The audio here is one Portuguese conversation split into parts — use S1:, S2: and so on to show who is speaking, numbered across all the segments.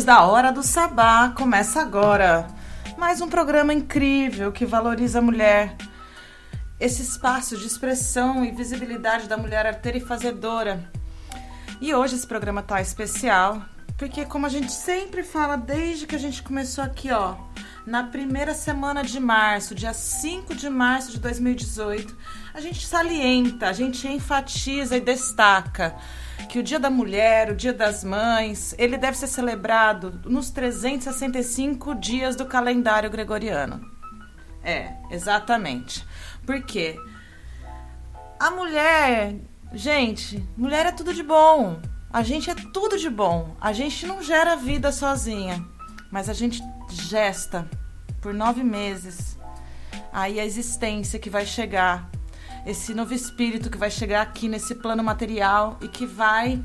S1: Ouvintes da Hora do Sabá, começa agora mais um programa incrível que valoriza a mulher. Esse espaço de expressão e visibilidade da mulher arteira e fazedora. E hoje esse programa tá especial, porque como a gente sempre fala desde que a gente começou aqui, ó, na primeira semana de março, dia 5 de março de 2018, a gente salienta, a gente enfatiza e destaca que o Dia da Mulher, o Dia das Mães, ele deve ser celebrado nos 365 dias do calendário gregoriano. É, exatamente. Por quê? A mulher, gente, mulher é tudo de bom. A gente é tudo de bom. A gente não gera vida sozinha, mas a gente gesta por nove meses. Aí a existência que vai chegar esse novo espírito que vai chegar aqui nesse plano material e que vai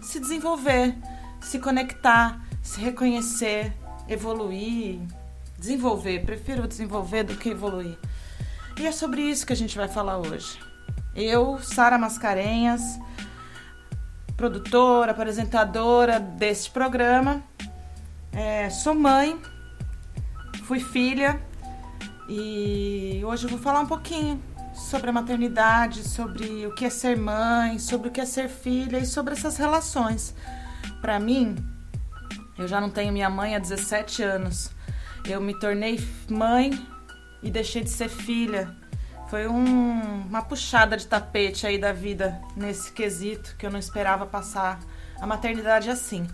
S1: se desenvolver, se conectar, se reconhecer, evoluir, desenvolver. Prefiro desenvolver do que evoluir. E é sobre isso que a gente vai falar hoje. Eu, Sara Mascarenhas, produtora, apresentadora deste programa, é, sou mãe, fui filha e hoje eu vou falar um pouquinho sobre a maternidade, sobre o que é ser mãe, sobre o que é ser filha e sobre essas relações. Para mim, eu já não tenho minha mãe há 17 anos. Eu me tornei mãe e deixei de ser filha. Foi um, uma puxada de tapete aí da vida nesse quesito que eu não esperava passar a maternidade assim.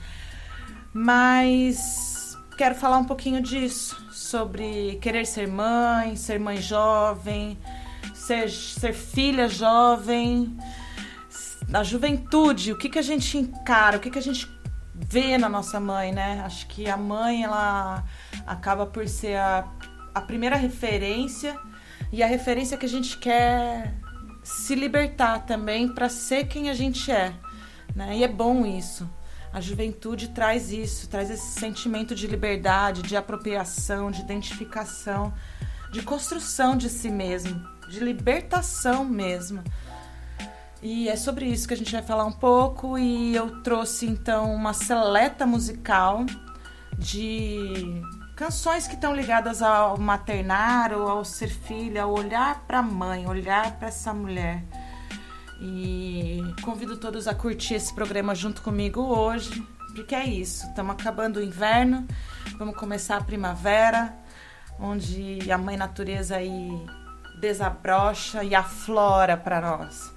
S1: Mas quero falar um pouquinho disso, sobre querer ser mãe, ser mãe jovem, ser, ser filha jovem, da juventude, o que, que a gente encara, o que, que a gente vê na nossa mãe, né? Acho que a mãe, ela acaba por ser a, a primeira referência e a referência que a gente quer se libertar também para ser quem a gente é, né? E é bom isso. A juventude traz isso, traz esse sentimento de liberdade, de apropriação, de identificação, de construção de si mesmo de libertação mesmo. E é sobre isso que a gente vai falar um pouco. E eu trouxe então uma seleta musical de canções que estão ligadas ao maternar ou ao ser filha, ao olhar para a mãe, olhar para essa mulher. E convido todos a curtir esse programa junto comigo hoje, porque é isso. Estamos acabando o inverno, vamos começar a primavera, onde a mãe natureza aí desabrocha e aflora para nós.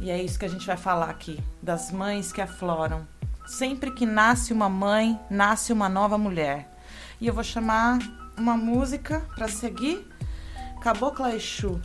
S1: E é isso que a gente vai falar aqui, das mães que afloram. Sempre que nasce uma mãe, nasce uma nova mulher. E eu vou chamar uma música para seguir, Cabocla Exu.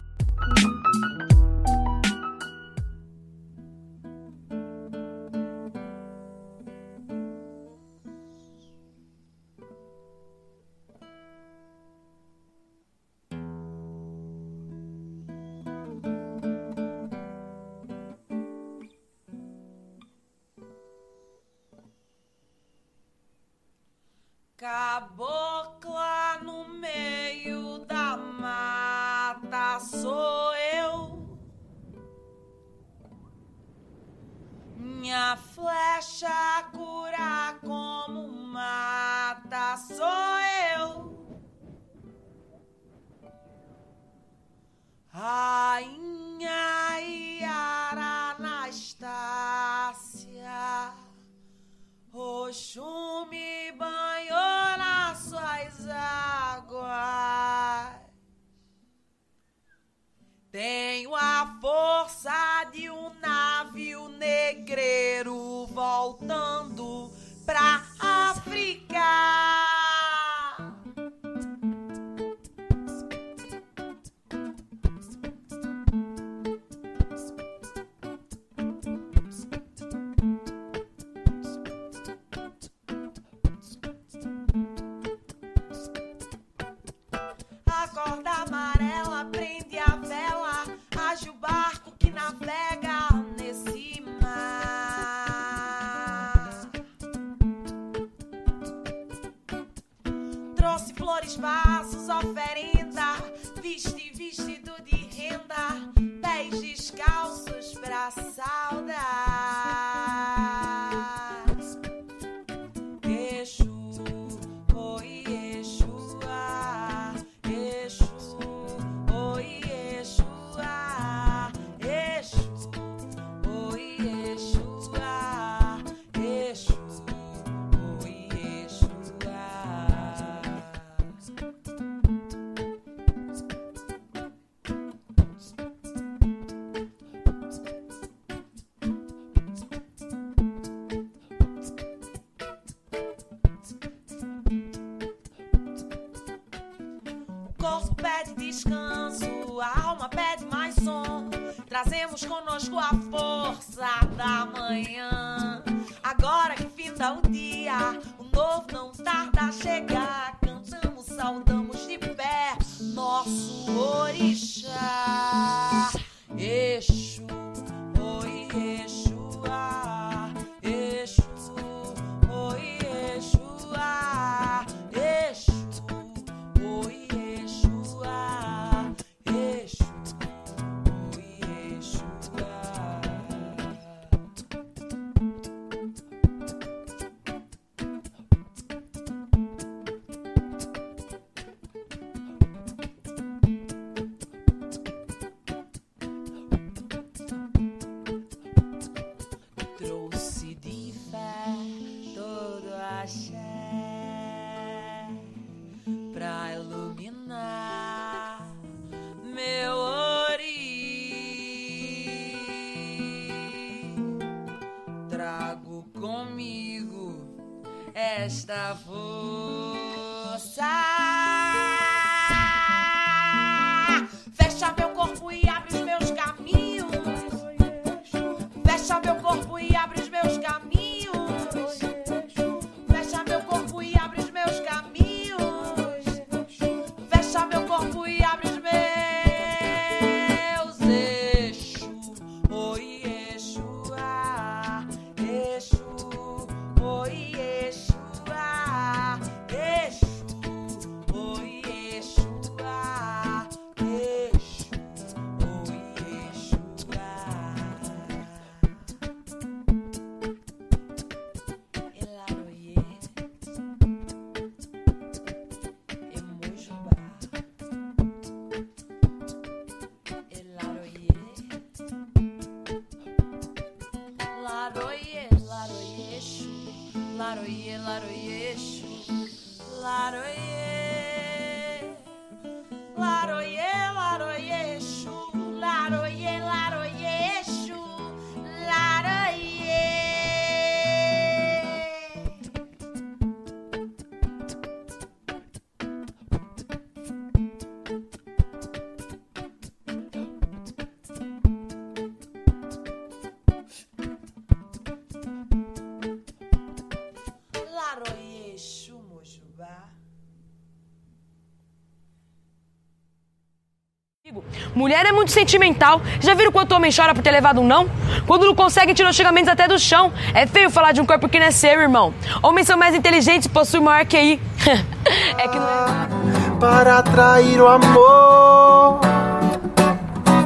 S2: Mulher é muito sentimental. Já viram quanto homem chora por ter levado um não? Quando não conseguem, os xingamentos até do chão. É feio falar de um corpo que não é seu, irmão. Homens são mais inteligentes e possuem maior QI. é que não é.
S3: Para atrair o amor.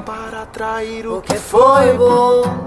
S3: Para atrair o que foi bom.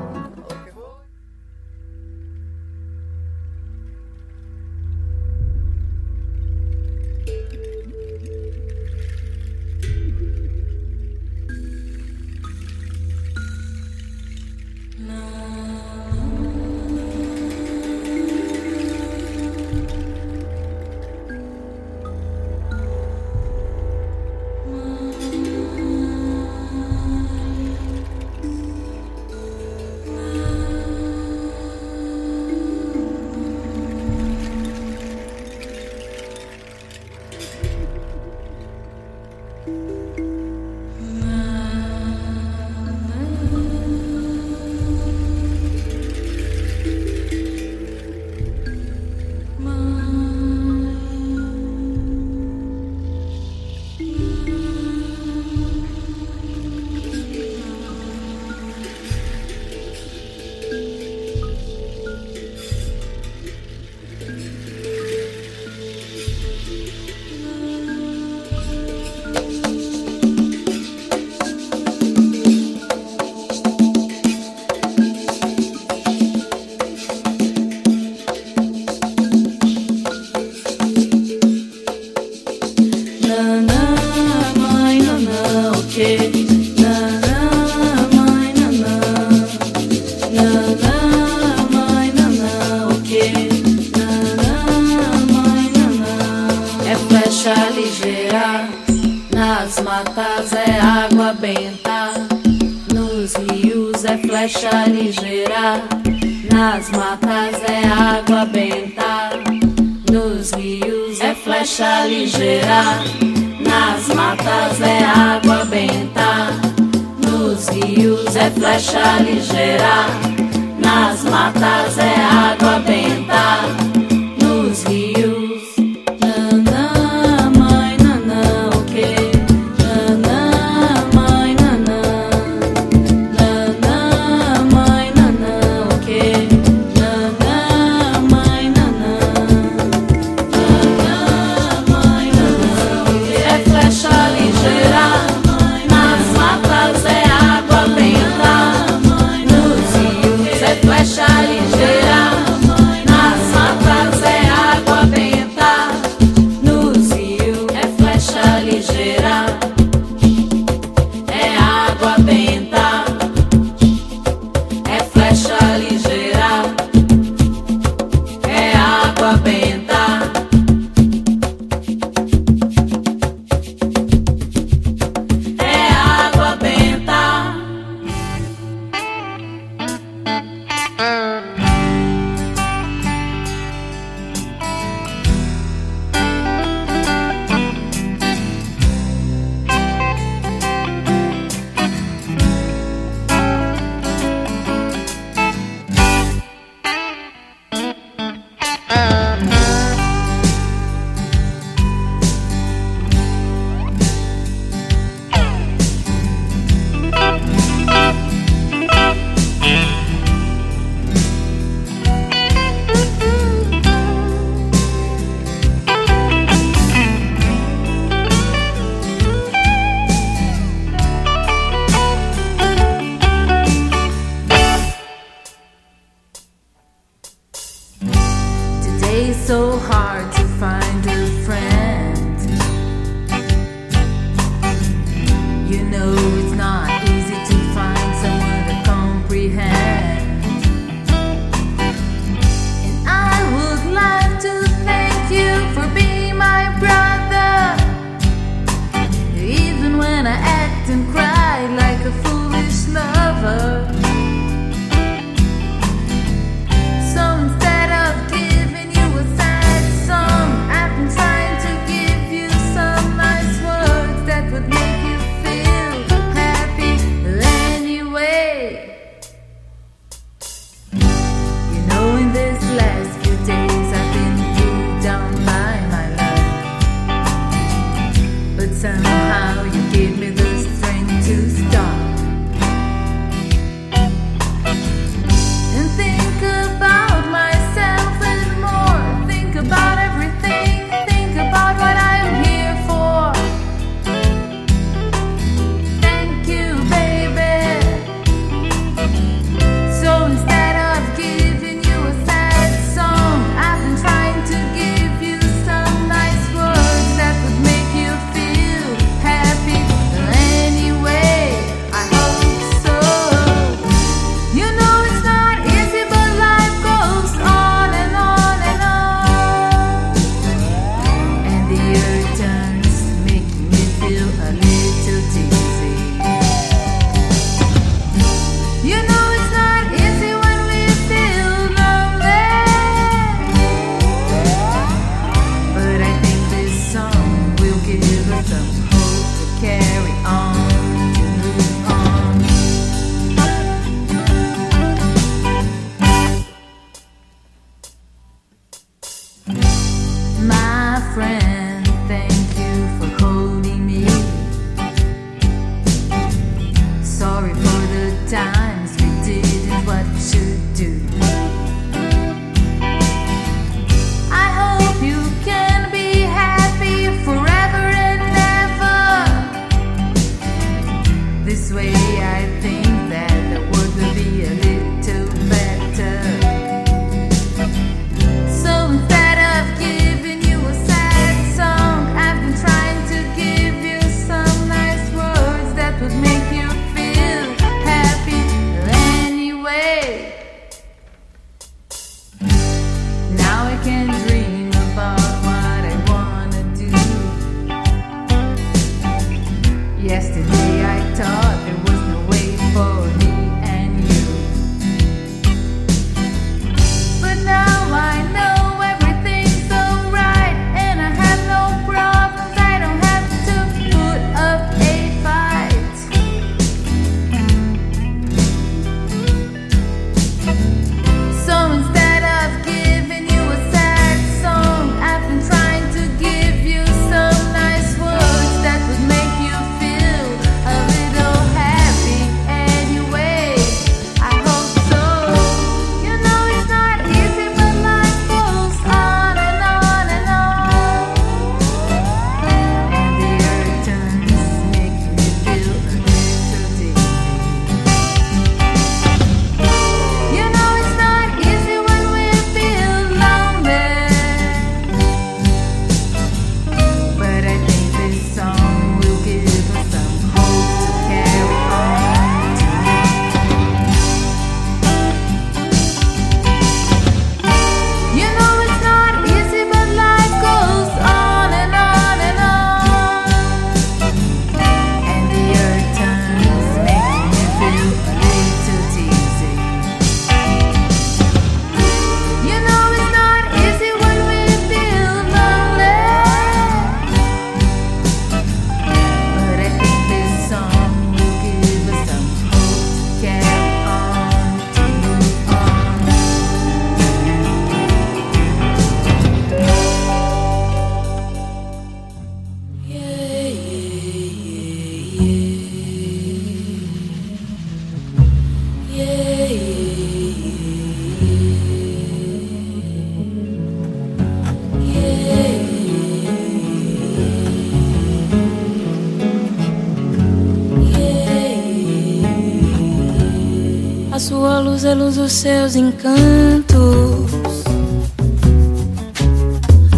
S4: Luz é luz dos seus encantos.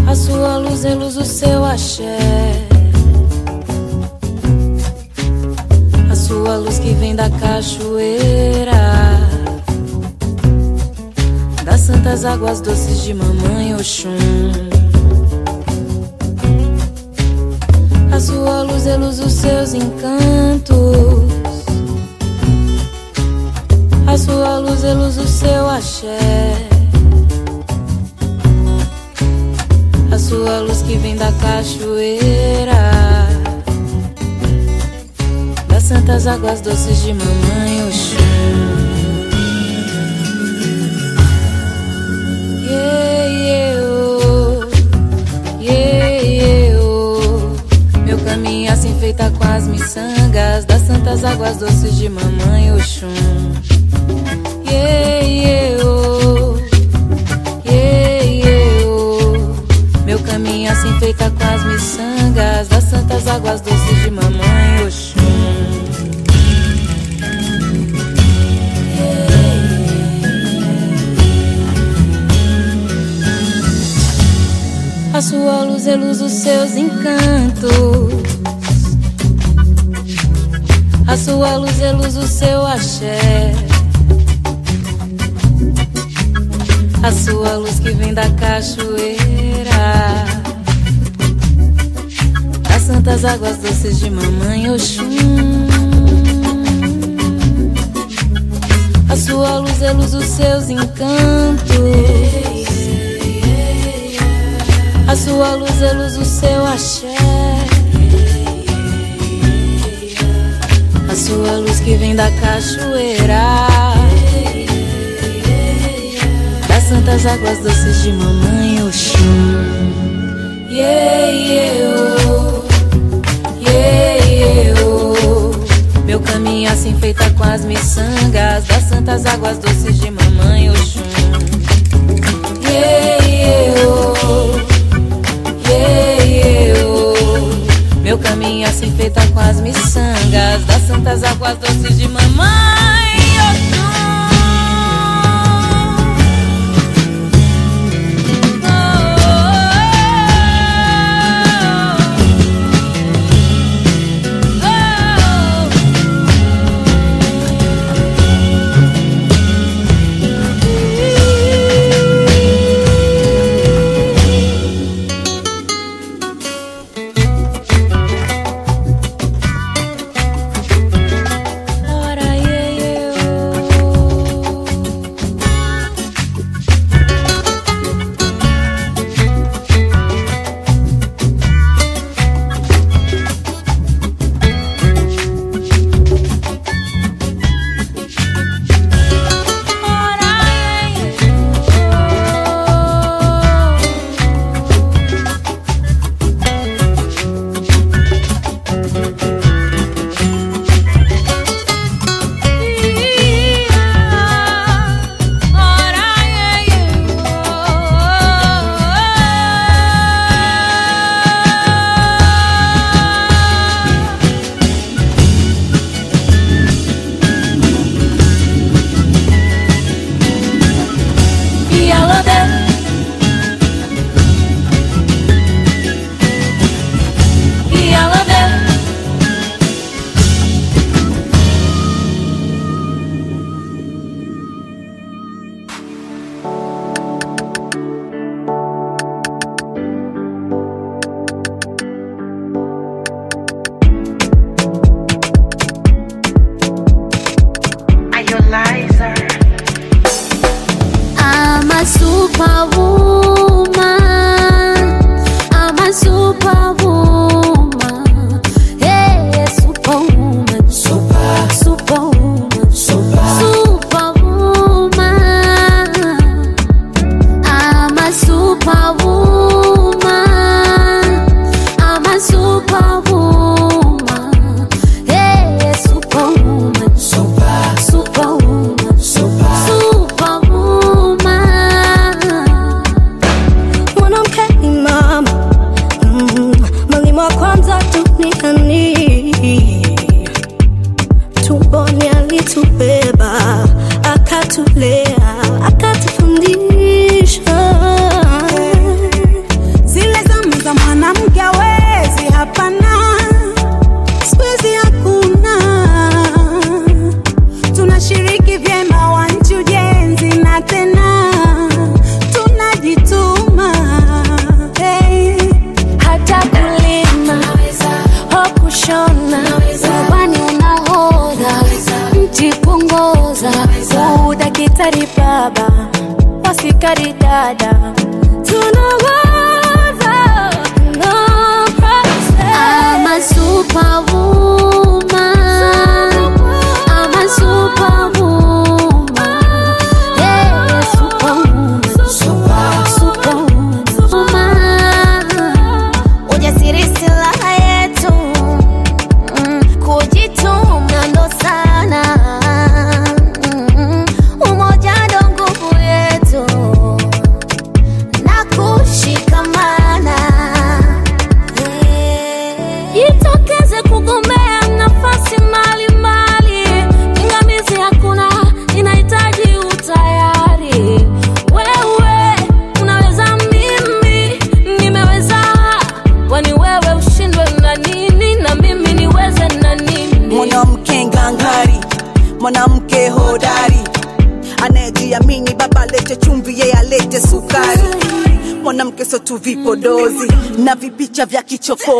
S4: A sua luz é do seu axé. A sua luz que vem da cachoeira. Das santas águas doces de mamãe Oxum. Assim feita com as miçangas Das santas águas doces de mamãe Oxum Yeah, yeah, oh. Yeah, yeah, oh. Meu caminho assim feita com as miçangas Das santas águas doces de mamãe Oxum A sua luz é luz dos seus encantos. A sua luz é luz do seu axé. A sua luz que vem da cachoeira. Das santas águas doces de mamãe Oxum. A sua luz é luz dos seus encantos. A sua luz é luz do seu axé. A sua luz que vem da cachoeira. Das santas águas doces de mamãe Oxum. Yeah. Meu caminho assim feita com as miçangas. Das santas águas doces de mamãe Oxum. Yeah, yeah, oh. Assim feita com as miçangas Das santas águas doces de mamãe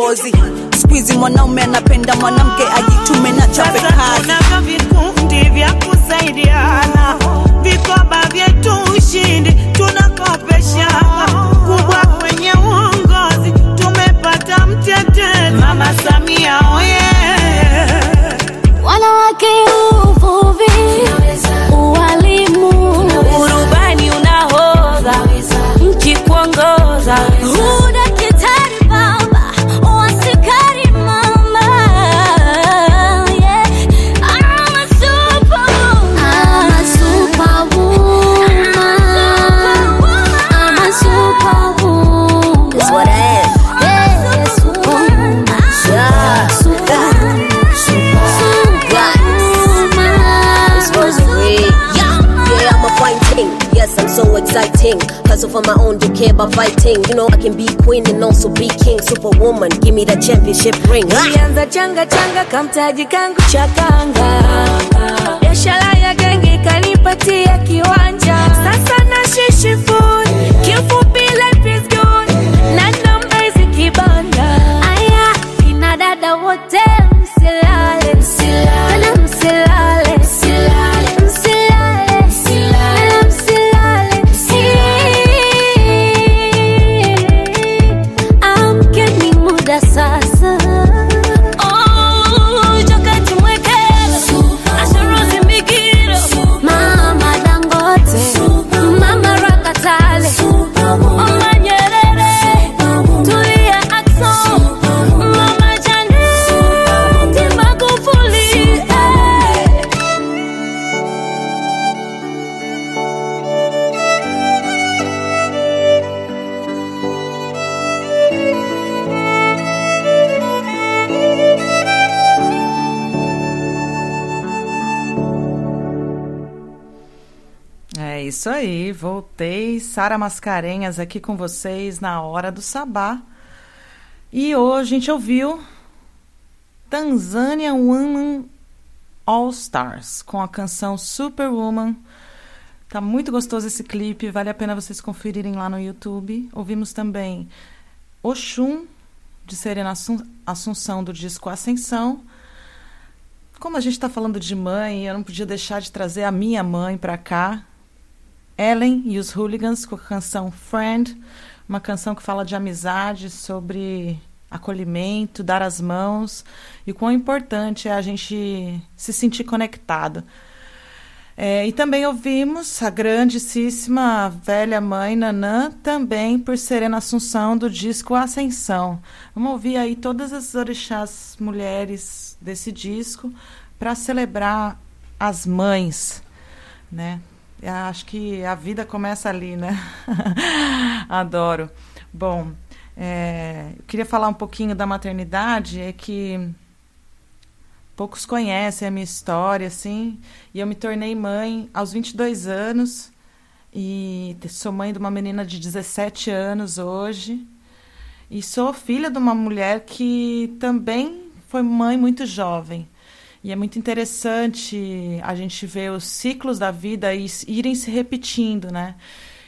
S5: Aussie. Championship ring. Ah!
S6: Nilianza changa changa kamtaji kangu cha
S1: isso aí, voltei. Sara Mascarenhas aqui com vocês na hora do sabá. E hoje a gente ouviu Tanzania Woman All Stars com a canção Superwoman. Tá muito gostoso esse clipe, vale a pena vocês conferirem lá no YouTube. Ouvimos também Oxum, de Serena Assun- Assunção, do disco Ascensão. Como a gente está falando de mãe, eu não podia deixar de trazer a minha mãe para cá. Ellen e os Hooligans com a canção Friend, uma canção que fala de amizade, sobre acolhimento, dar as mãos e o quão importante é a gente se sentir conectado. É, e também ouvimos a grandíssima velha mãe Nanã, também por Serena Assunção, do disco Ascensão. Vamos ouvir aí todas as orixás mulheres desse disco para celebrar as mães, né? Eu acho que a vida começa ali, né? Adoro. Bom, é, eu queria falar um pouquinho da maternidade, é que poucos conhecem a minha história, assim, e eu me tornei mãe aos 22 anos, e sou mãe de uma menina de 17 anos hoje, e sou filha de uma mulher que também foi mãe muito jovem. E é muito interessante a gente ver os ciclos da vida e irem se repetindo, né?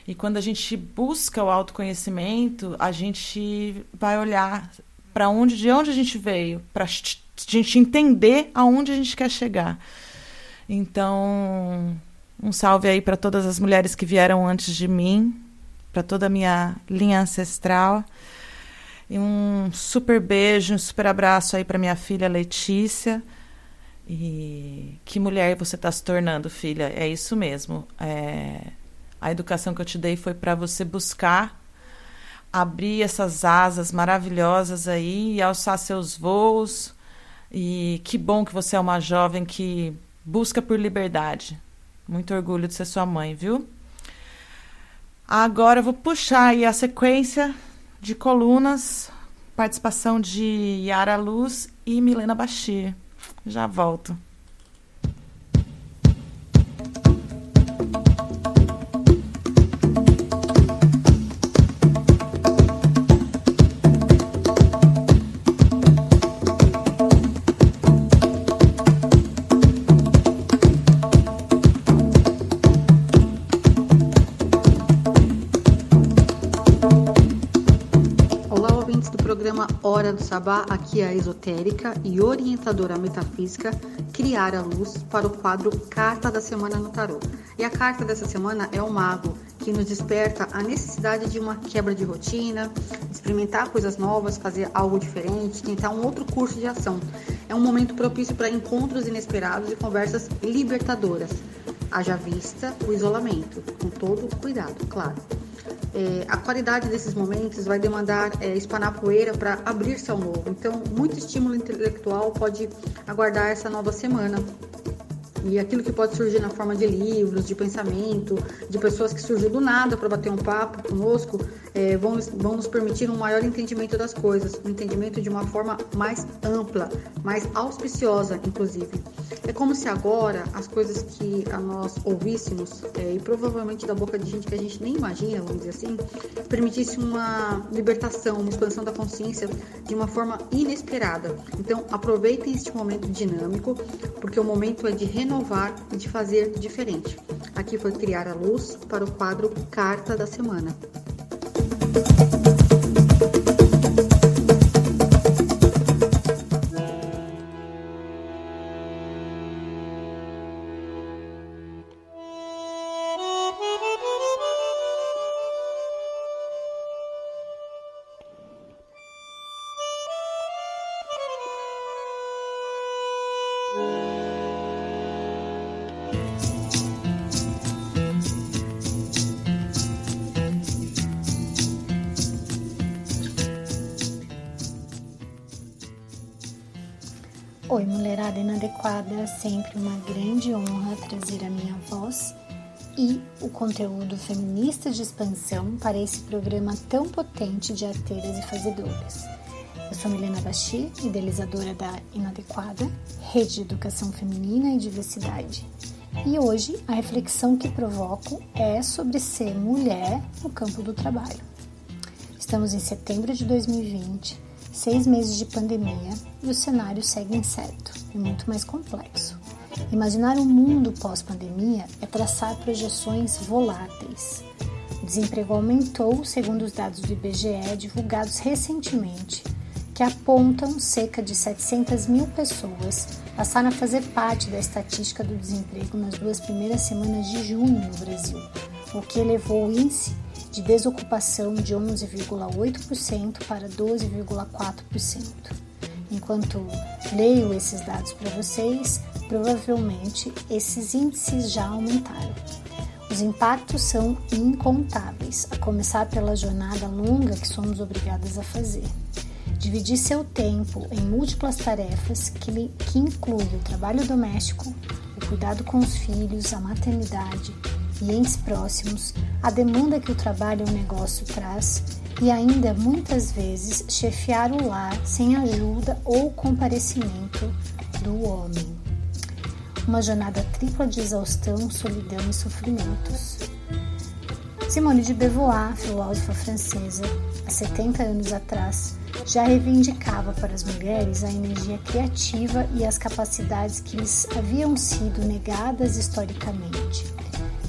S1: E quando a gente busca o autoconhecimento, a gente vai olhar para onde, de onde a gente veio, para a gente entender aonde a gente quer chegar. Então, Um salve aí para todas as mulheres que vieram antes de mim, para toda a minha linha ancestral. E um super beijo, um super abraço aí para minha filha Letícia. E que mulher você está se tornando, filha? É isso mesmo. É... A educação que eu te dei foi para você buscar abrir essas asas maravilhosas aí e alçar seus voos. E que bom que você é uma jovem que busca por liberdade. Muito orgulho de ser sua mãe, viu? Agora eu vou puxar aí a sequência de colunas, participação de Yara Luz e Milena Bashir. Já volto.
S7: Do Sabá, aqui é a esotérica e orientadora metafísica Criar a Luz para o quadro Carta da Semana no Tarô. E a carta dessa semana é o Mago, que nos desperta a necessidade de uma quebra de rotina, experimentar coisas novas, fazer algo diferente, tentar um outro curso de ação. É um momento propício para encontros inesperados e conversas libertadoras. Haja vista o isolamento, com todo cuidado, claro. É, a qualidade desses momentos vai demandar é, espanar poeira para abrir-se ao novo. Então, muito estímulo intelectual pode aguardar essa nova semana. E aquilo que pode surgir na forma de livros, de pensamento, de pessoas que surgiu do nada para bater um papo conosco, é, vão, vão nos permitir um maior entendimento das coisas, um entendimento de uma forma mais ampla, mais auspiciosa, inclusive. É como se agora as coisas que a nós ouvíssemos, é, e provavelmente da boca de gente que a gente nem imagina, vamos dizer assim, permitisse uma libertação, uma expansão da consciência de uma forma inesperada. Então, aproveitem este momento dinâmico, porque o momento é de renovar e de fazer diferente. Aqui foi criar a luz para o quadro Carta da Semana.
S8: Thank you. Sempre uma grande honra trazer a minha voz e o conteúdo feminista de expansão para esse programa tão potente de arteiras e fazedoras. Eu sou Milena Bachi, idealizadora da Inadequada, Rede de Educação Feminina e Diversidade. E hoje a reflexão que provoco é sobre ser mulher no campo do trabalho. Estamos em setembro de 2020 seis meses de pandemia e o cenário segue incerto e muito mais complexo. Imaginar um mundo pós-pandemia é traçar projeções voláteis. O desemprego aumentou, segundo os dados do IBGE divulgados recentemente, que apontam cerca de 700 mil pessoas passaram a fazer parte da estatística do desemprego nas duas primeiras semanas de junho no Brasil, o que elevou o índice de desocupação de 11,8% para 12,4%. Enquanto leio esses dados para vocês, provavelmente esses índices já aumentaram. Os impactos são incontáveis, a começar pela jornada longa que somos obrigadas a fazer. Dividir seu tempo em múltiplas tarefas que, que inclui o trabalho doméstico, o cuidado com os filhos, a maternidade, e entes próximos, a demanda que o trabalho e o negócio traz e ainda muitas vezes chefiar o lar sem ajuda ou comparecimento do homem. Uma jornada tripla de exaustão, solidão e sofrimentos. Simone de Beauvoir, filósofa francesa, há 70 anos atrás, já reivindicava para as mulheres a energia criativa e as capacidades que lhes haviam sido negadas historicamente.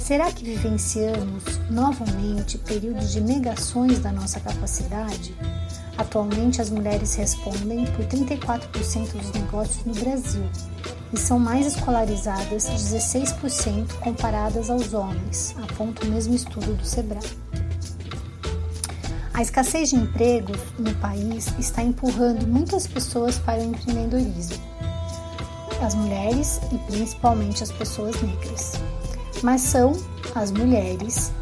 S8: Será que vivenciamos novamente períodos de negações da nossa capacidade? Atualmente, as mulheres respondem por 34% dos negócios no Brasil e são mais escolarizadas 16% comparadas aos homens, aponta o mesmo estudo do Sebrae. A escassez de empregos no país está empurrando muitas pessoas para o empreendedorismo, as mulheres e principalmente as pessoas negras. Mas são as mulheres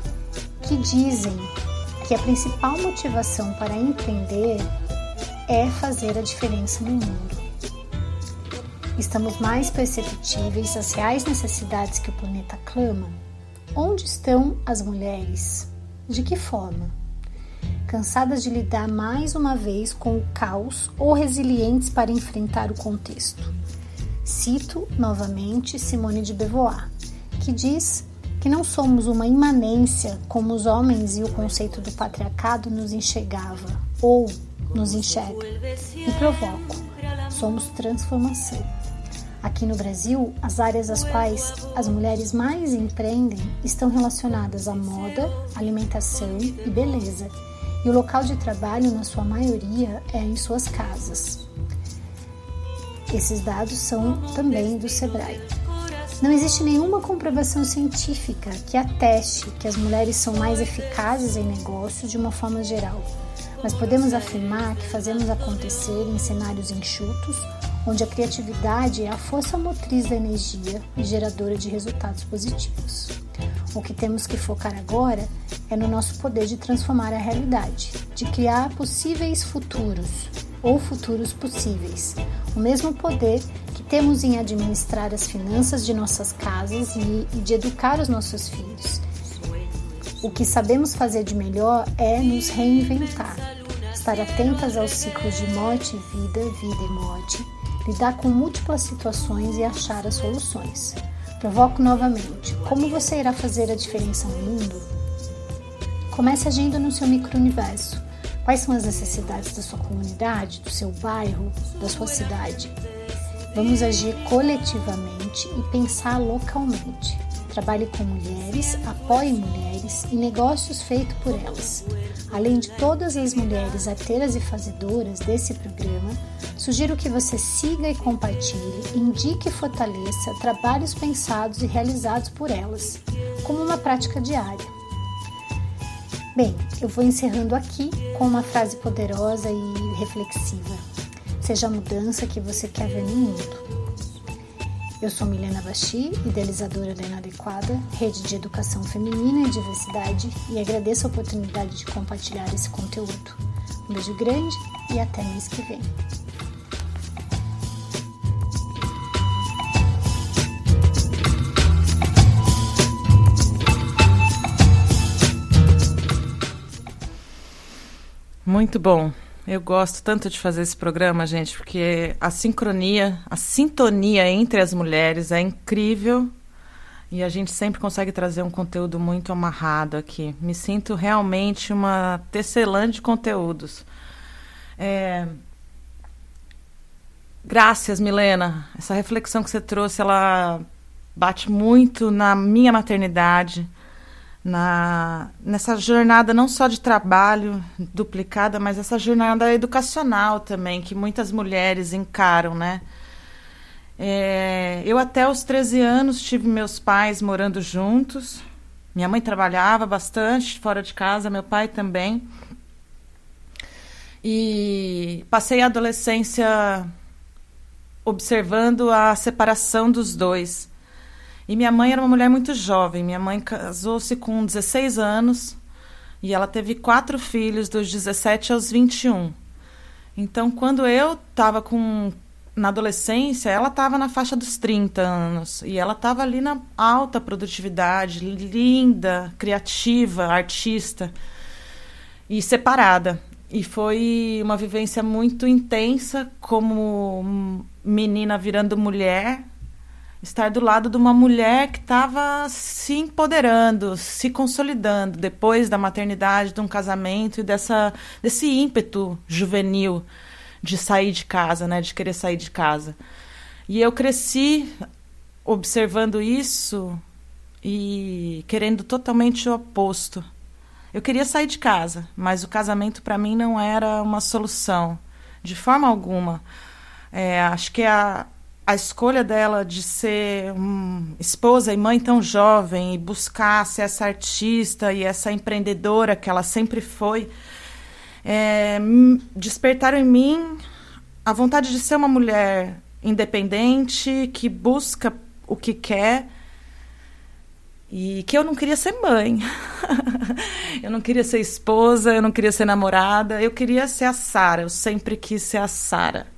S8: que dizem que a principal motivação para empreender é fazer a diferença no mundo. Estamos mais perceptíveis às reais necessidades que o planeta clama? Onde estão as mulheres? De que forma? Cansadas de lidar mais uma vez com o caos ou resilientes para enfrentar o contexto? Cito novamente Simone de Beauvoir, que diz que não somos uma imanência como os homens e o conceito do patriarcado nos enxergava ou nos enxerga. E provoco, somos transformação. Aqui no Brasil, as áreas às quais as mulheres mais empreendem estão relacionadas à moda, alimentação e beleza, e o local de trabalho, na sua maioria, é em suas casas. Esses dados são também do Sebrae. Não existe nenhuma comprovação científica que ateste que as mulheres são mais eficazes em negócios de uma forma geral, mas podemos afirmar que fazemos acontecer em cenários enxutos onde a criatividade é a força motriz da energia e geradora de resultados positivos. O que temos que focar agora é no nosso poder de transformar a realidade, de criar possíveis futuros ou futuros possíveis, o mesmo poder temos em administrar as finanças de nossas casas e, e de educar os nossos filhos. O que sabemos fazer de melhor é nos reinventar, estar atentas aos ciclos de morte e vida, vida e morte, lidar com múltiplas situações e achar as soluções. Provoco novamente: como você irá fazer a diferença no mundo? Comece agindo no seu micro-universo. Quais são as necessidades da sua comunidade, do seu bairro, da sua cidade? Vamos agir coletivamente e pensar localmente. Trabalhe com mulheres, apoie mulheres e negócios feitos por elas. Além de todas as mulheres arteiras e fazedoras desse programa, sugiro que você siga e compartilhe, indique e fortaleça trabalhos pensados e realizados por elas, como uma prática diária. Bem, eu vou encerrando aqui com uma frase poderosa e reflexiva. Seja a mudança que você quer ver no mundo. Eu sou Milena Bachi, idealizadora da Inadequada, rede de educação feminina e diversidade, e agradeço a oportunidade de compartilhar esse conteúdo. Um beijo grande e até mês que vem.
S1: Muito bom. Eu gosto tanto de fazer esse programa, gente, porque a sincronia, a sintonia entre as mulheres é incrível e a gente sempre consegue trazer um conteúdo muito amarrado aqui. Me sinto realmente uma tecelã de conteúdos. É... Graças, Milena. Essa reflexão que você trouxe, ela bate muito na minha maternidade na, nessa jornada não só de trabalho duplicada, mas essa jornada educacional também, que muitas mulheres encaram, né? É, eu até os 13 anos tive meus pais morando juntos. Minha mãe trabalhava bastante fora de casa, meu pai também. E passei a adolescência observando a separação dos dois. E minha mãe era uma mulher muito jovem. Minha mãe casou-se com 16 anos e ela teve quatro filhos dos 17 aos 21. Então, quando eu estava com na adolescência, ela estava na faixa dos 30 anos e ela estava ali na alta produtividade, linda, criativa, artista e separada. E foi uma vivência muito intensa como menina virando mulher estar do lado de uma mulher que estava se empoderando, se consolidando depois da maternidade, de um casamento e dessa, desse ímpeto juvenil de sair de casa, né, de querer sair de casa. E eu cresci observando isso e querendo totalmente o oposto. Eu queria sair de casa, mas o casamento para mim não era uma solução, de forma alguma. É, acho que a, a escolha dela de ser um, esposa e mãe tão jovem e buscar ser essa artista e essa empreendedora que ela sempre foi, é, despertaram em mim a vontade de ser uma mulher independente, que busca o que quer e que eu não queria ser mãe. eu não queria ser esposa, eu não queria ser namorada, eu queria ser a Sara, eu sempre quis ser a Sara.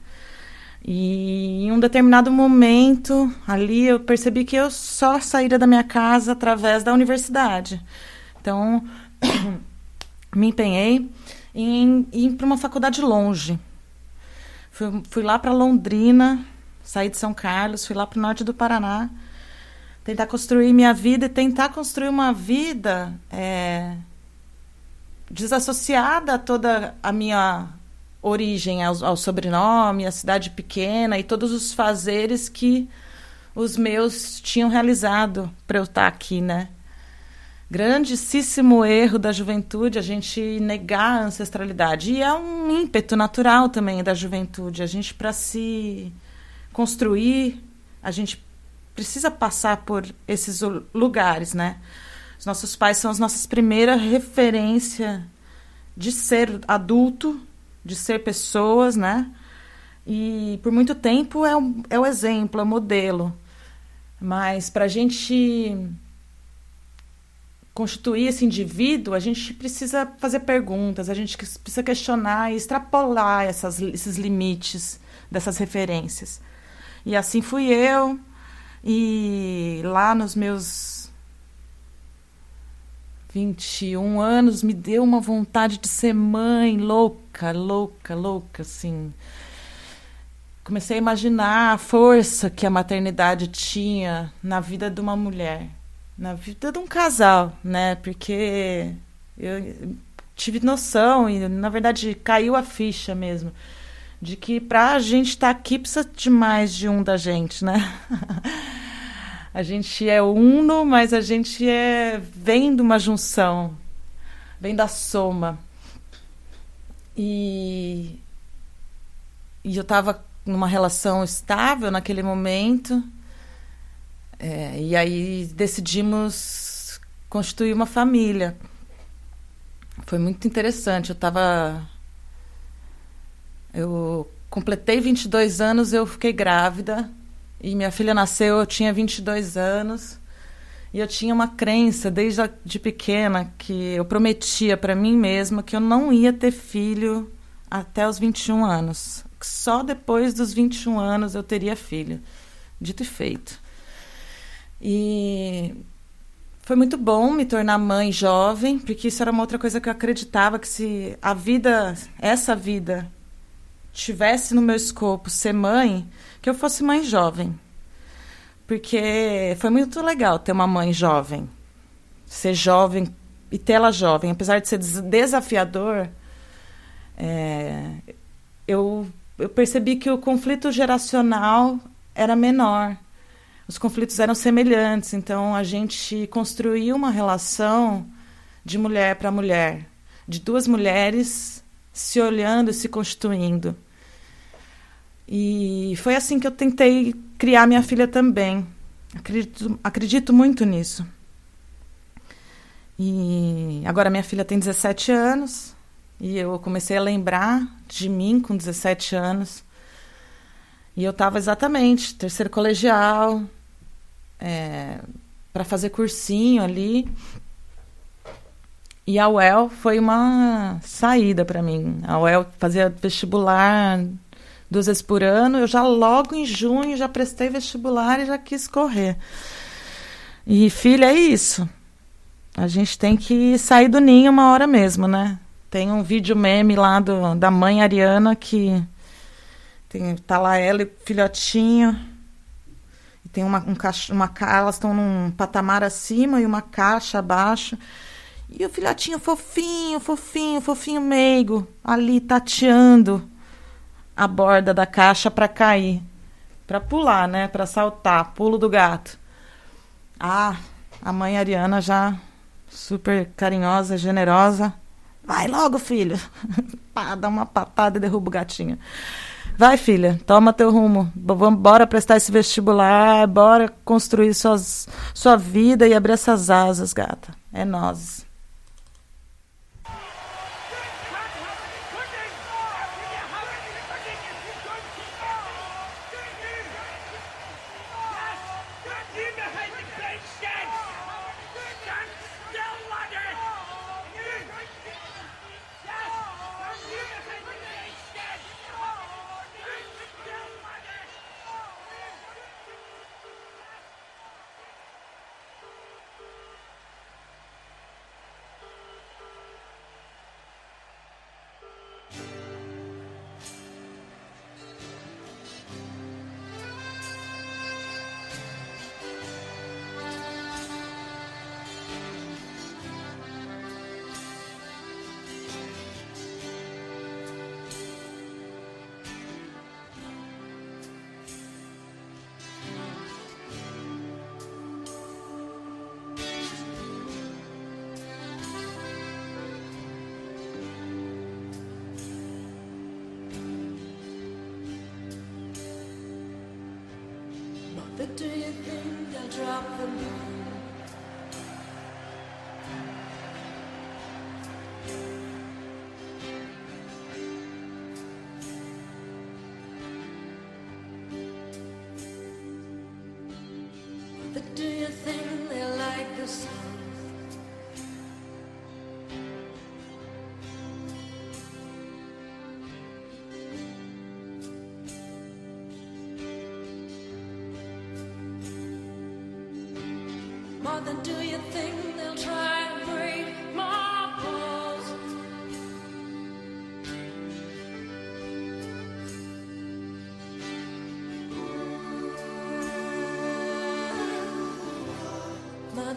S1: E em um determinado momento ali eu percebi que eu só sairia da minha casa através da universidade. Então me empenhei em, em ir para uma faculdade longe. Fui, fui lá para Londrina, saí de São Carlos, fui lá para o norte do Paraná, tentar construir minha vida e tentar construir uma vida é, desassociada a toda a minha origem, ao, ao sobrenome, a cidade pequena e todos os fazeres que os meus tinham realizado para eu estar aqui, né? Grandíssimo erro da juventude a gente negar a ancestralidade. E é um ímpeto natural também da juventude. A gente, para se construir, a gente precisa passar por esses lugares, né? Os nossos pais são as nossas primeiras referências de ser adulto, de ser pessoas, né? E por muito tempo é o, é o exemplo, é o modelo. Mas para a gente constituir esse indivíduo, a gente precisa fazer perguntas, a gente precisa questionar e extrapolar essas, esses limites dessas referências. E assim fui eu, e lá nos meus 21 anos me deu uma vontade de ser mãe louca, louca, louca, assim. Comecei a imaginar a força que a maternidade tinha na vida de uma mulher na vida de um casal, né? Porque eu tive noção e, na verdade, caiu a ficha mesmo de que para a gente estar tá aqui precisa de mais de um da gente, né? a gente é uno, mas a gente é vem de uma junção, vem da soma. E, e eu estava numa relação estável naquele momento é, e aí decidimos constituir uma família. Foi muito interessante. Eu estava. Eu completei 22 anos, eu fiquei grávida. E minha filha nasceu, eu tinha 22 anos. E eu tinha uma crença desde a, de pequena que eu prometia para mim mesma que eu não ia ter filho até os 21 anos. Só depois dos 21 anos eu teria filho. Dito e feito. E foi muito bom me tornar mãe jovem, porque isso era uma outra coisa que eu acreditava que se a vida, essa vida, tivesse no meu escopo ser mãe, que eu fosse mãe jovem. Porque foi muito legal ter uma mãe jovem. Ser jovem e tê-la jovem, apesar de ser desafiador, é, eu, eu percebi que o conflito geracional era menor os conflitos eram semelhantes, então a gente construiu uma relação de mulher para mulher, de duas mulheres se olhando e se constituindo. E foi assim que eu tentei criar minha filha também. Acredito, acredito muito nisso. E agora minha filha tem 17 anos e eu comecei a lembrar de mim com 17 anos. E eu estava exatamente terceiro colegial, é, para fazer cursinho ali. E a UEL foi uma saída para mim. A UEL fazia vestibular duas vezes por ano. Eu já logo em junho já prestei vestibular e já quis correr. E filha, é isso. A gente tem que sair do ninho uma hora mesmo, né? Tem um vídeo meme lá do, da mãe Ariana que tem, tá lá ela e filhotinho tem uma, um caixa, uma elas estão num patamar acima e uma caixa abaixo. E o filhotinho fofinho, fofinho, fofinho meigo, ali tateando a borda da caixa para cair, para pular, né, para saltar, pulo do gato. Ah, a mãe Ariana já super carinhosa, generosa. Vai logo, filho. Pá, dá uma patada e derruba o gatinho. Vai, filha, toma teu rumo. Bora prestar esse vestibular, bora construir suas, sua vida e abrir essas asas, gata. É nós.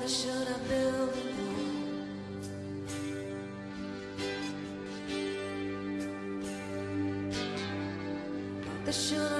S9: Should I build a wall? Mother, should I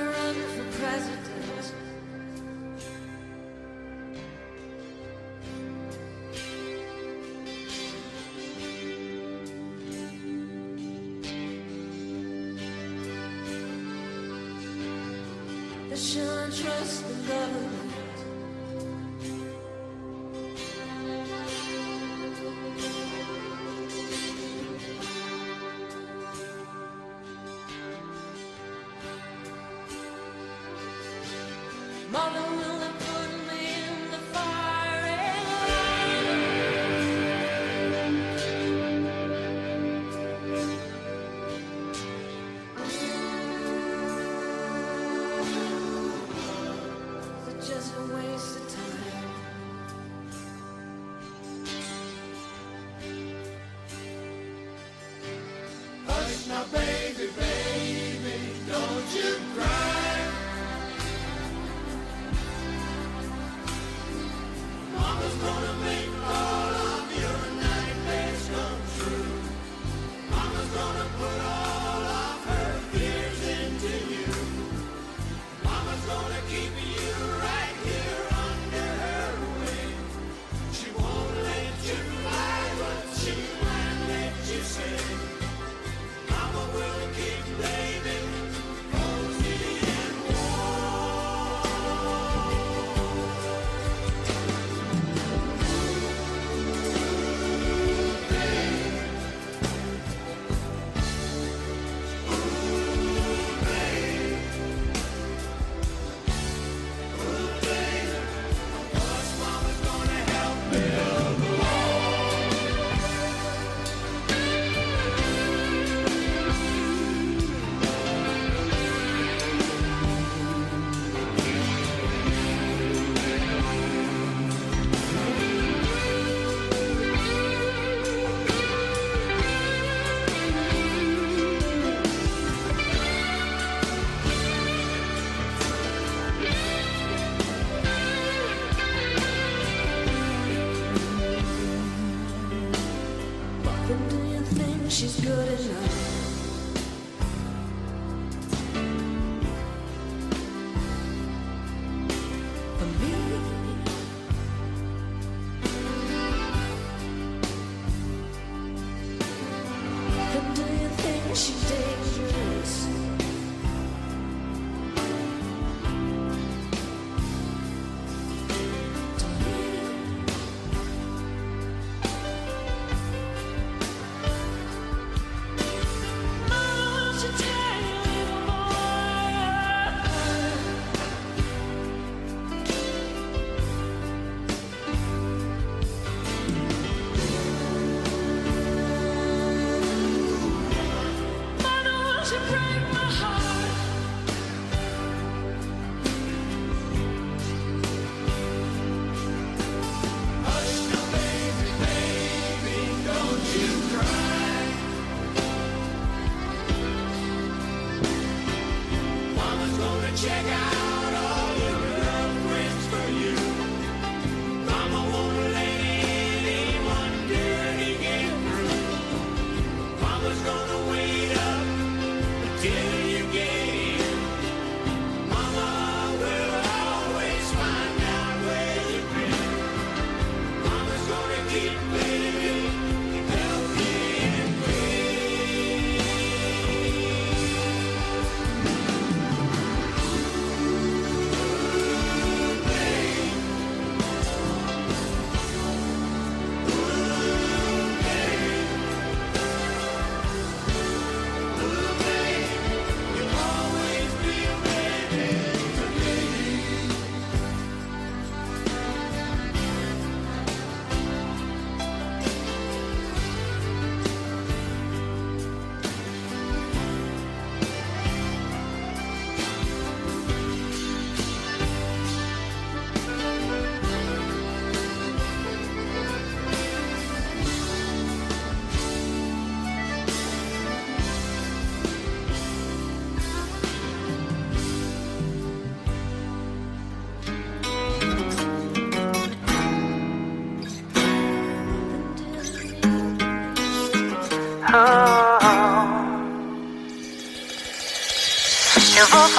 S3: Check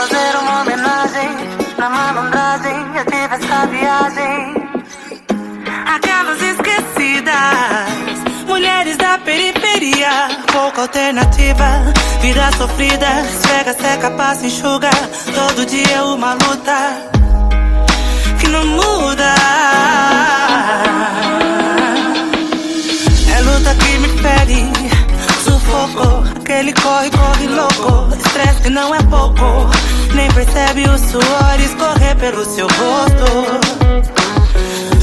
S10: fazer uma homenagem na malandragem. Eu tive essa viagem. Aquelas esquecidas, mulheres da periferia. Pouca alternativa, vida sofrida. Esfrega, seca, passa, enxuga. Todo dia é uma luta que não muda. É luta que me fere, sufoco. Aquele corre, corre louco. Estresse que não é pouco. Nem percebe o suor escorrer pelo seu rosto.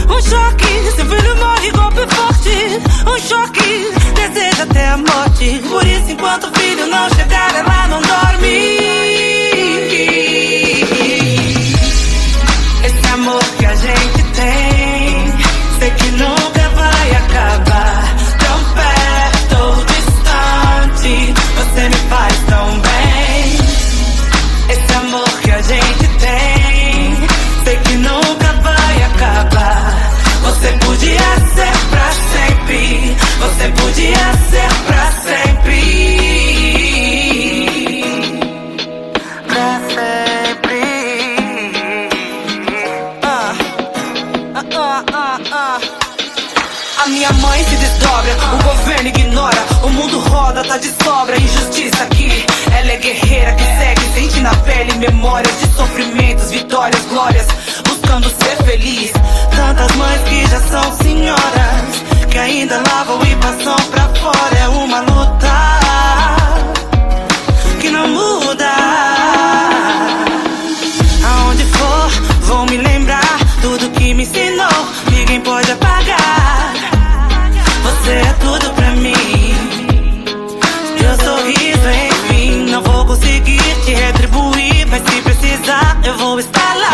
S10: Um choque, seu filho morre, golpe forte. Um choque, deseja até a morte. Por isso, enquanto o filho não chegar, ela não dorme. Você podia ser pra sempre. Pra sempre. Ah, ah, ah. A minha mãe se desdobra, o governo ignora, o mundo roda, tá de sobra, injustiça aqui. Ela é guerreira que segue, sente na pele memórias de sofrimentos, vitórias, glórias, buscando ser feliz. Tantas mães que já são senhoras, que ainda lavam e passam pra fora. É uma luta que não muda. Aonde for, vou me lembrar tudo que me ensinou. Ninguém pode apagar. Você é tudo pra mim. Teu sorriso, enfim, não vou conseguir te retribuir. Mas se precisar, eu vou estar lá.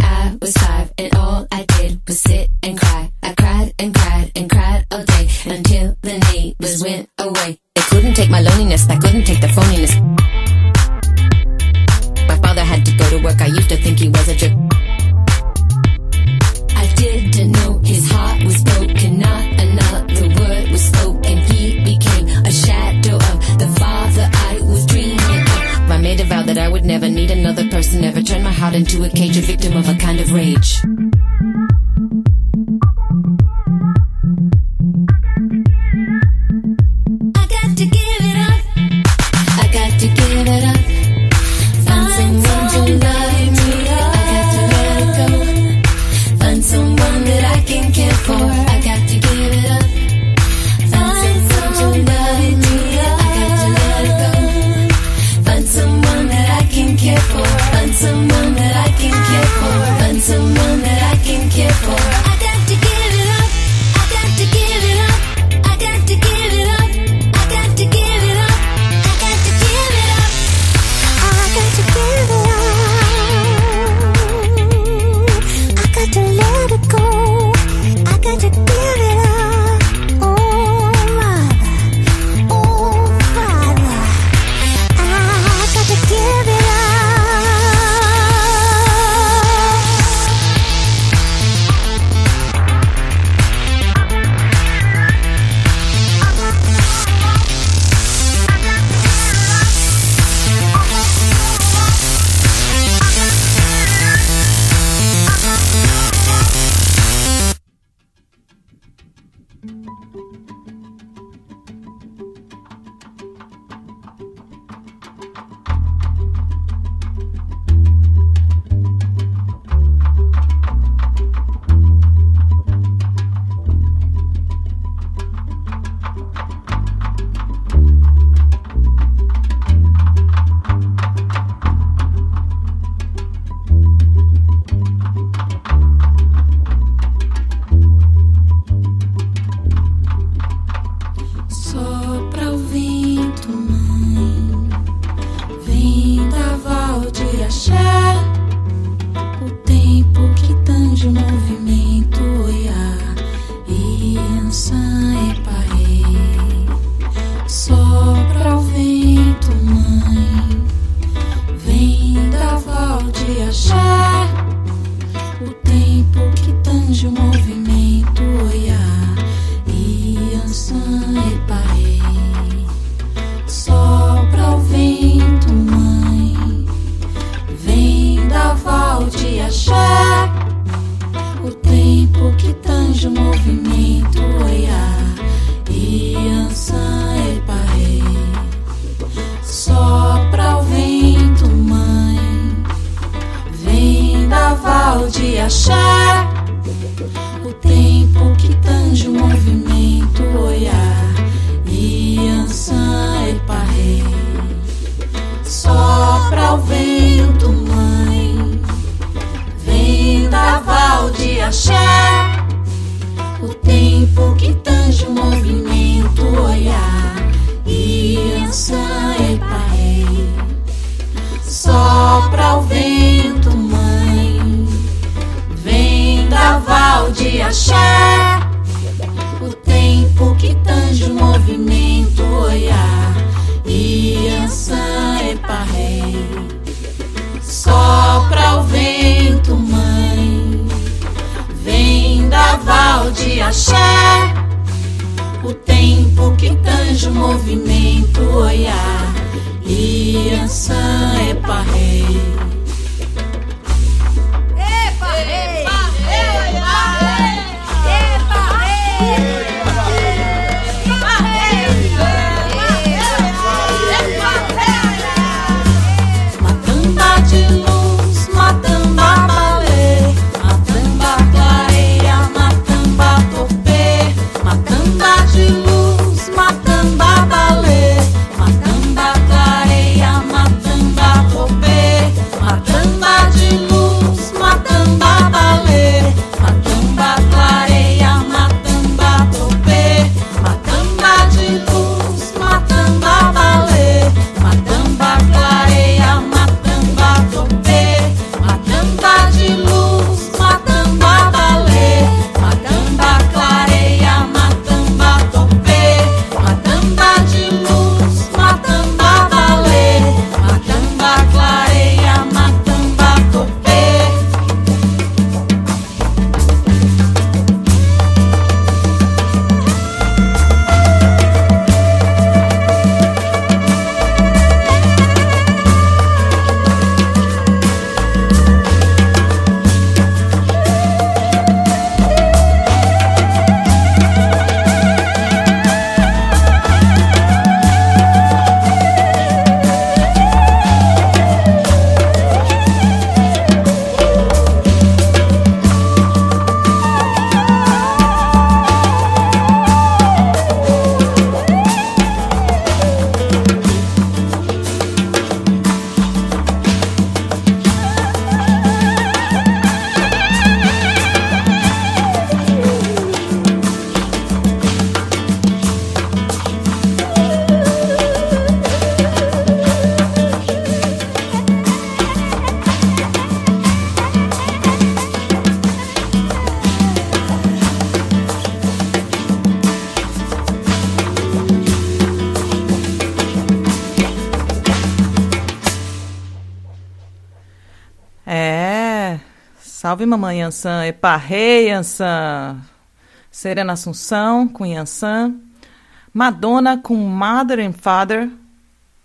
S1: I
S11: was five,
S12: axé. O tempo que tange o movimento,
S11: olhar. Iansã eparrei. Sopra o vento, mãe. Vem da val de axé. O tempo que tange o movimento, olhar. Iansã eparrei.
S13: Epa,
S1: mamãe Yansan, Eparrei Yansan, Serena Assunção com Yansan, Madonna com Mother and Father,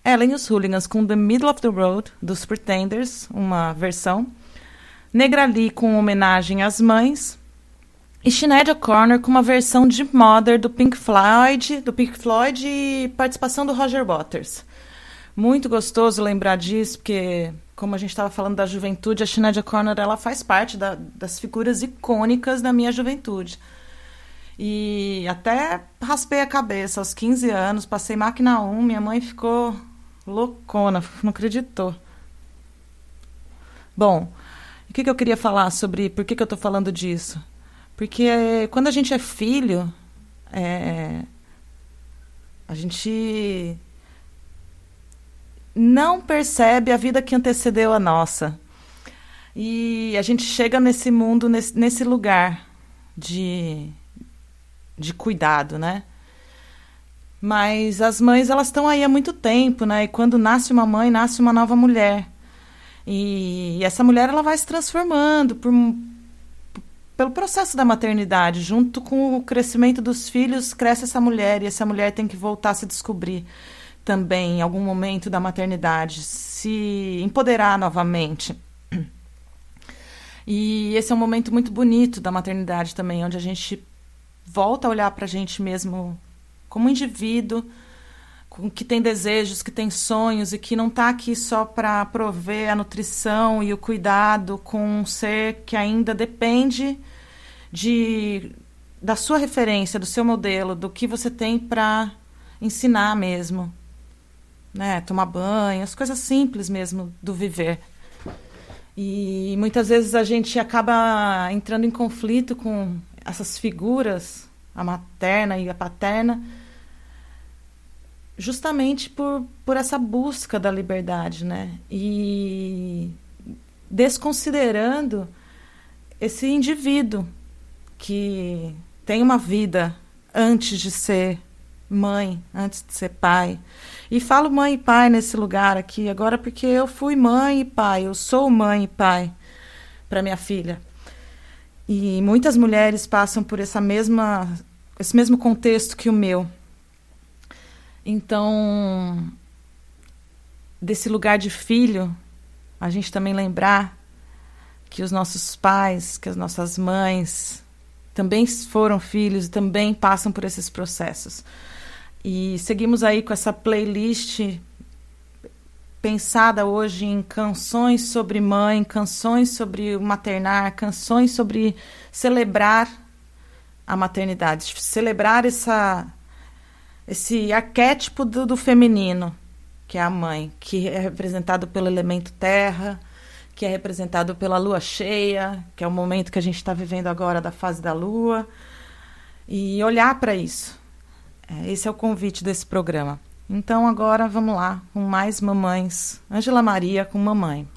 S1: Ellen e os Hooligans com The Middle of the Road dos Pretenders, uma versão, Negrali com homenagem às mães, e Sinead O'Connor com uma versão de Mother do Pink Floyd, do Pink Floyd e participação do Roger Waters. Muito gostoso lembrar disso, porque como a gente estava falando da juventude, a Sinead O'Connor ela faz parte da- das figuras icônicas da minha juventude. E até raspei a cabeça aos 15 anos, passei máquina 1, minha mãe ficou loucona, não acreditou. Bom, o que, que eu queria falar sobre por que, que eu estou falando disso? Porque quando a gente é filho, eh, a gente não percebe a vida que antecedeu a nossa. E a gente chega nesse mundo, nesse, nesse lugar de, de cuidado, né? Mas as mães, elas estão aí há muito tempo, né? E quando nasce uma mãe, nasce uma nova mulher. E essa mulher, ela vai se transformando por, pelo processo da maternidade. Junto com o crescimento dos filhos, cresce essa mulher. E essa mulher tem que voltar a se descobrir também em algum momento da maternidade, se empoderar novamente. E esse é um momento muito bonito da maternidade também, onde a gente volta a olhar para a gente mesmo como indivíduo, que tem desejos, que tem sonhos e que não está aqui só para prover a nutrição e o cuidado com um ser que ainda depende de da sua referência, do seu modelo, do que você tem para ensinar mesmo, né? Tomar banho, as coisas simples mesmo do viver. E muitas vezes a gente acaba entrando em conflito com essas figuras, a materna e a paterna, justamente por, por essa busca da liberdade, né? E desconsiderando esse indivíduo que tem uma vida antes de ser mãe, antes de ser pai. E falo mãe e pai nesse lugar aqui agora porque eu fui mãe e pai, eu sou mãe e pai para minha filha. E muitas mulheres passam por essa mesma esse mesmo contexto que o meu. Então, desse lugar de filho, a gente também lembrar que os nossos pais, que as nossas mães também foram filhos e também passam por esses processos. E seguimos aí com essa playlist pensada hoje em canções sobre mãe, canções sobre maternar, canções sobre celebrar a maternidade, celebrar essa esse arquétipo do, do feminino, que é a mãe, que é representado pelo elemento terra, que é representado pela lua cheia, que é o momento que a gente está vivendo agora da fase da lua, e olhar para isso. É, esse é o convite desse programa. Então agora vamos lá com mais mamães. Ângela Maria com mamãe.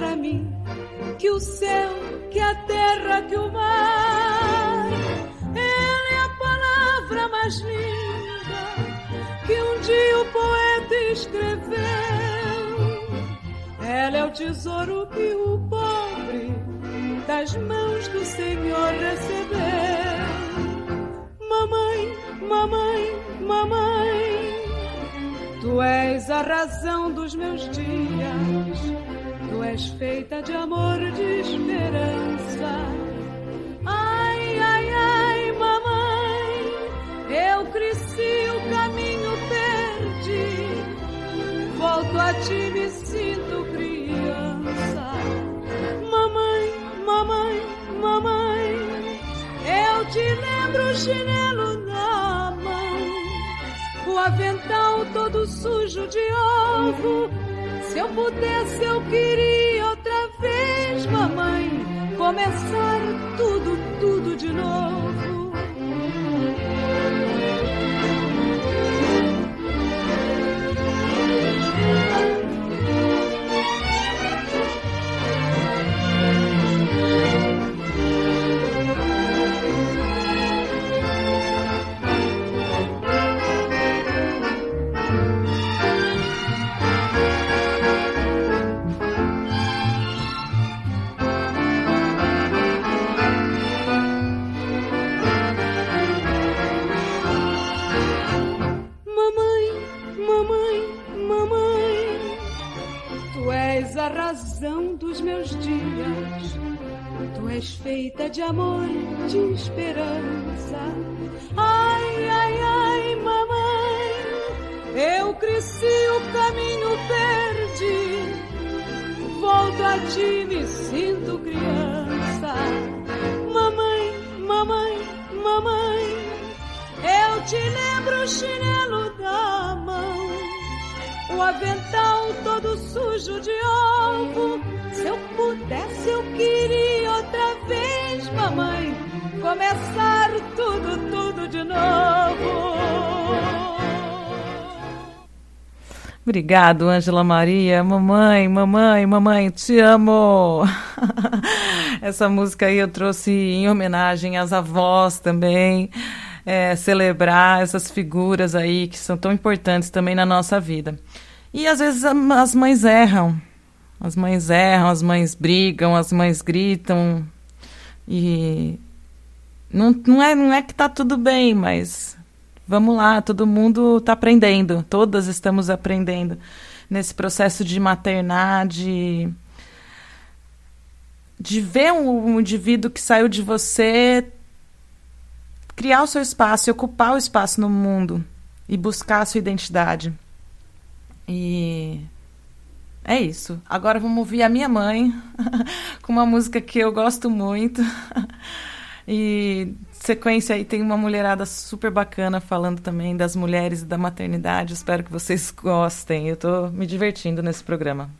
S14: Para mim que o céu, que a terra, que o mar. Ela é a palavra mais linda que um dia o poeta escreveu. Ela é o tesouro que o pobre das mãos do Senhor recebeu. Mamãe, mamãe, mamãe, tu és a razão dos meus dias, tu és feita de amor, de esperança. Ai, ai, ai, mamãe, eu cresci, o caminho perdi, volto a ti, me sinto criança. Mamãe, mamãe, mamãe, eu te lembro o chinelo na mão, o avental todo sujo de ovo. Se eu pudesse, eu queria outra vez, mamãe, começar tudo, tudo de novo. És feita de amor, de esperança. Ai, ai, ai, mamãe, eu cresci, o caminho perdi. Volto a ti, me sinto criança. Mamãe, mamãe, mamãe. Eu te lembro o chinelo da mão, o avental todo sujo de ovo. Se eu pudesse, eu queria outra vez, mamãe, começar tudo, tudo de novo.
S1: Obrigado, Ângela Maria. Mamãe, mamãe, mamãe, te amo. Essa música aí eu trouxe em homenagem às avós também. É, celebrar essas figuras aí que são tão importantes também na nossa vida. E às vezes as mães erram. As mães erram, as mães brigam, as mães gritam. E não, não, é, não é que tá tudo bem, mas vamos lá, todo mundo está aprendendo, todas estamos aprendendo nesse processo de maternar, de, de ver um, um indivíduo que saiu de você criar o seu espaço ocupar o espaço no mundo e buscar a sua identidade. E
S15: é isso. Agora vamos ouvir a minha mãe com uma música que eu gosto muito. e sequência aí tem uma mulherada super bacana falando também das mulheres e da maternidade. Espero que vocês gostem. Eu estou me divertindo nesse programa.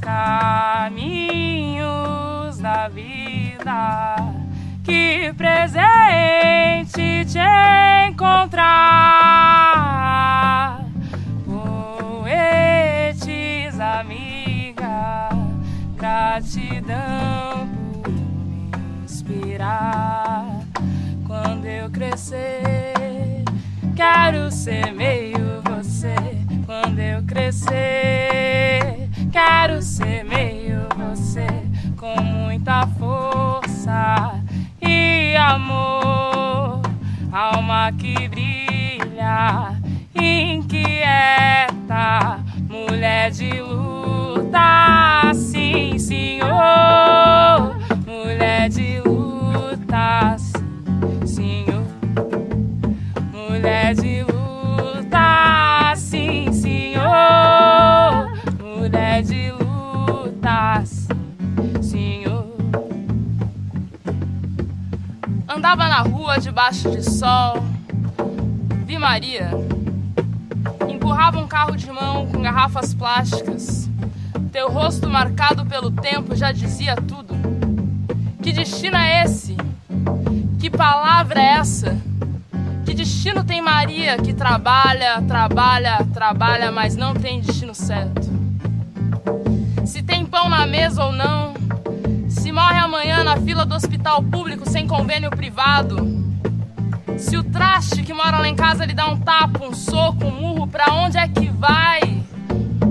S16: Caminhos da vida. Que presente te encontrar, poetes, amiga, gratidão por me inspirar.
S17: Quando eu crescer, quero ser meio você. Quando eu crescer, amor, alma que brilha, inquieta, mulher de luta, sim, senhor, mulher de luta, Andava na rua debaixo de sol, vi Maria. Empurrava um carro de mão com garrafas plásticas. Teu rosto marcado pelo tempo já dizia tudo. Que destino é esse? Que palavra é essa? Que destino tem Maria que trabalha, trabalha, trabalha, mas não tem destino certo? Se tem pão na mesa ou não? Se morre amanhã na fila do hospital público sem convênio privado? Se o traste que mora lá em casa lhe dá um tapa, um soco, um murro, pra onde é que vai?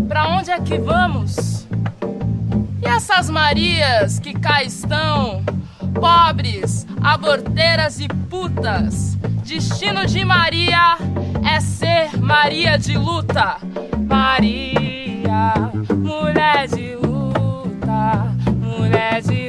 S17: Pra onde é que vamos? E essas Marias que cá estão, pobres, aborteiras e putas? Destino de Maria é ser Maria de luta. Maria, mulher de luta, mulher de luta,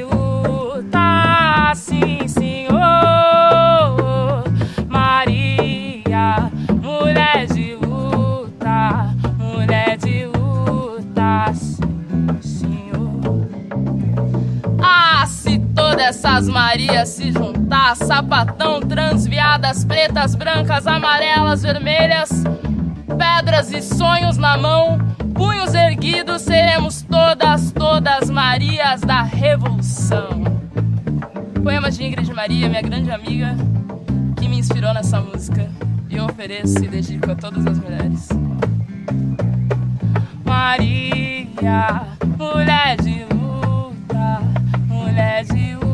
S17: essas Marias se juntar, sapatão, transviadas, pretas, brancas, amarelas, vermelhas, pedras e sonhos na mão, punhos erguidos, seremos todas, todas Marias da Revolução. Poema de Ingrid Maria, minha grande amiga, que me inspirou nessa música. E eu ofereço e dedico a todas as mulheres. Maria, mulher de luta, mulher de luta,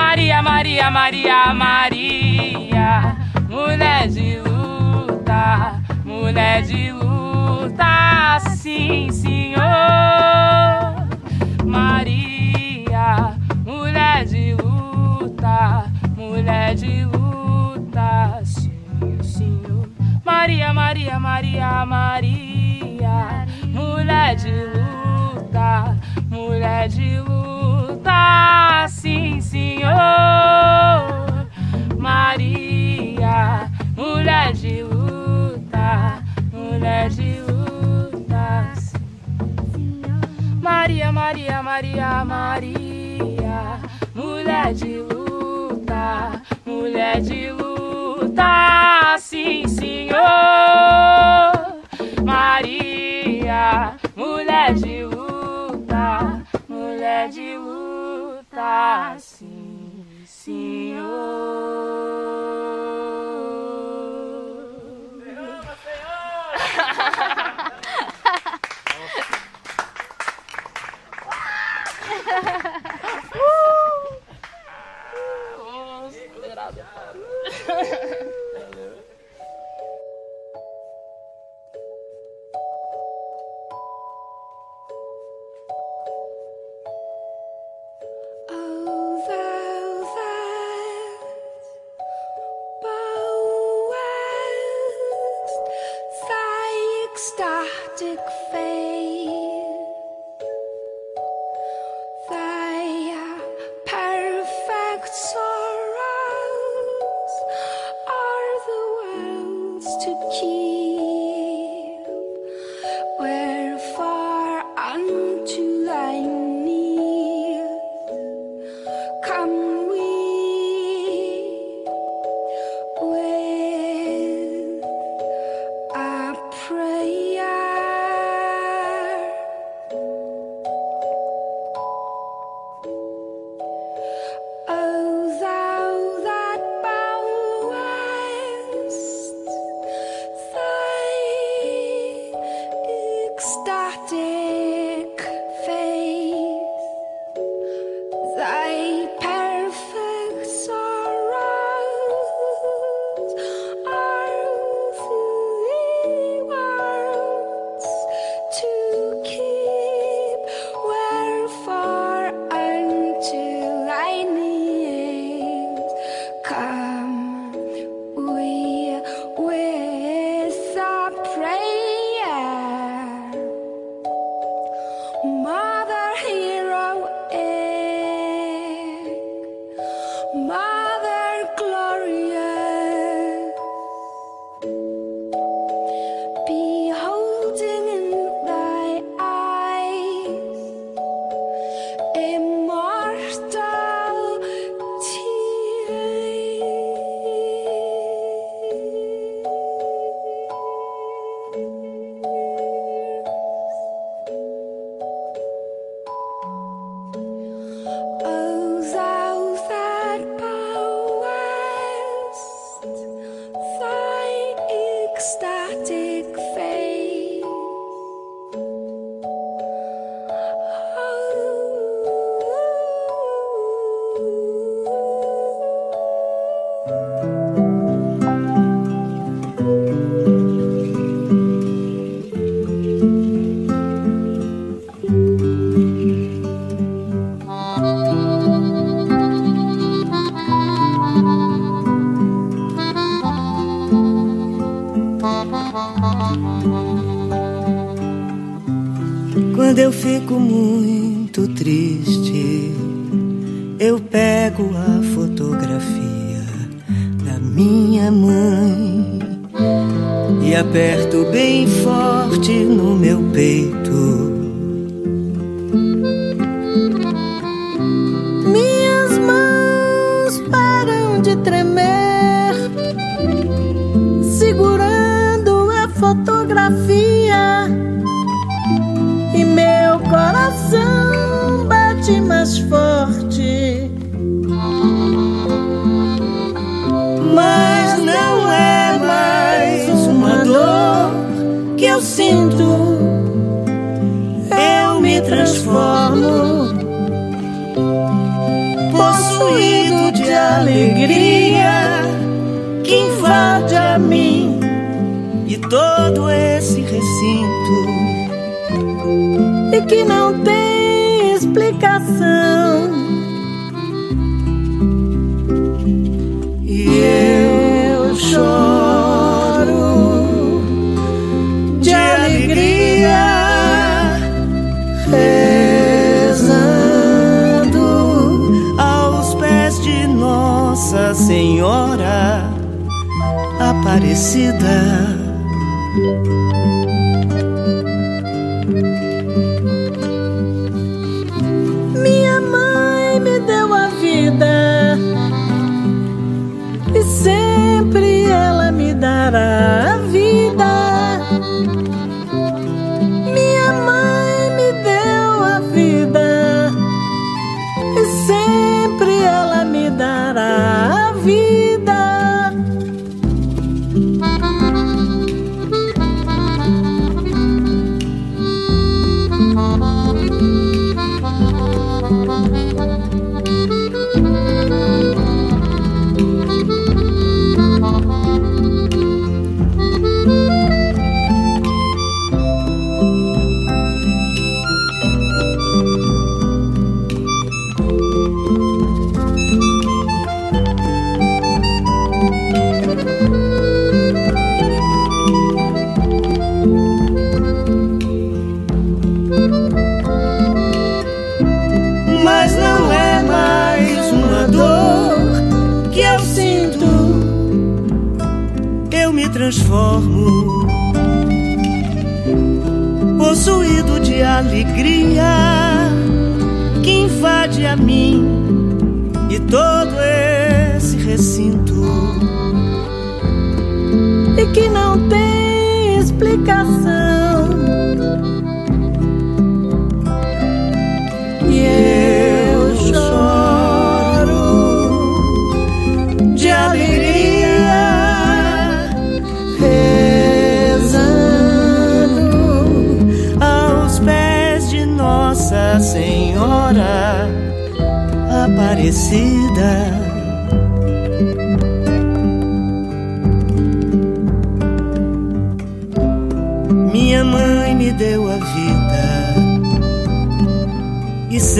S17: Maria, Maria, Maria, Maria, mulher de luta, mulher de luta, sim, senhor. Maria, mulher de luta, mulher de luta, sim, senhor. Maria, Maria, Maria, Maria, mulher de luta, mulher de luta, sim, senhor. Maria, mulher de luta, mulher de luta, sim. Maria, Maria, Maria, Maria, mulher de luta, mulher de luta, sim, senhor. Maria, mulher de luta, mulher de luta, sim, senhor.
S18: Oh,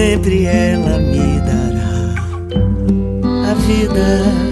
S19: sempre ela me dará a vida.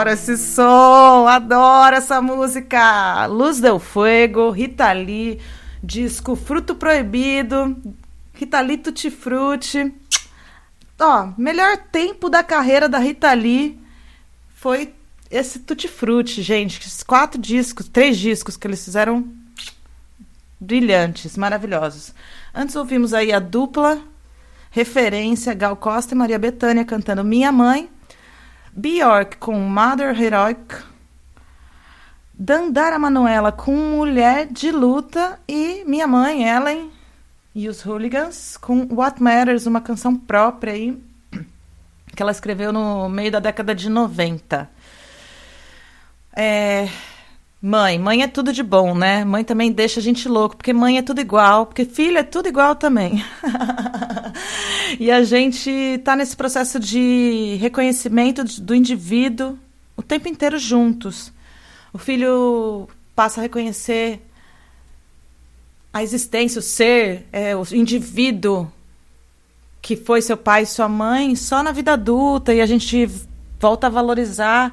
S1: Adoro esse som, adoro essa música. Luz del Fuego, Rita Lee, disco Fruto Proibido, Rita Lee Tutti Frutti. Ó, melhor tempo da carreira da Rita Lee foi esse Tutti Frutti, gente. Quatro discos, três discos que eles fizeram brilhantes, maravilhosos. Antes ouvimos aí a dupla referência Gal Costa e Maria Bethânia cantando Minha Mãe, Bjork com Mother Heroic, Dandara Manuela com Mulher de Luta e Minha Mãe, Ellen e os Hooligans com What Matters, uma canção própria aí que ela escreveu no meio da década de 90. É, Mãe, mãe é tudo de bom, né? Mãe também deixa a gente louco, porque mãe é tudo igual, porque filho é tudo igual também. e a gente tá nesse processo de reconhecimento do indivíduo o tempo inteiro juntos. O filho passa a reconhecer a existência, o ser, é, o indivíduo que foi seu pai e sua mãe só na vida adulta e a gente volta a valorizar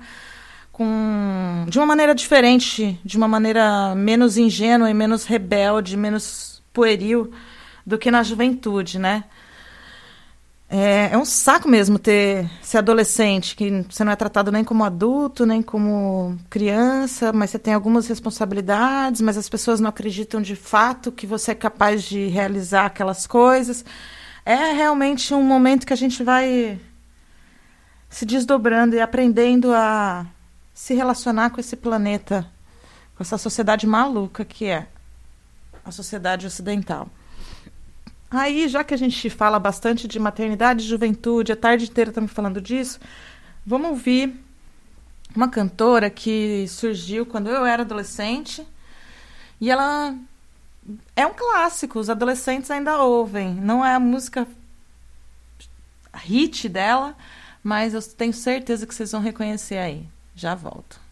S1: com de uma maneira diferente, de uma maneira menos ingênua e menos rebelde, menos pueril do que na juventude, né? É, é um saco mesmo ter ser adolescente, que você não é tratado nem como adulto, nem como criança, mas você tem algumas responsabilidades, mas as pessoas não acreditam de fato que você é capaz de realizar aquelas coisas. É realmente um momento que a gente vai se desdobrando e aprendendo a se relacionar com esse planeta, com essa sociedade maluca que é a sociedade ocidental. Aí, já que a gente fala bastante de maternidade e juventude, a tarde inteira estamos falando disso, vamos ouvir uma cantora que surgiu quando eu era adolescente e ela é um clássico, os adolescentes ainda ouvem. Não é a música hit dela, mas eu tenho certeza que vocês vão reconhecer aí. Já volto.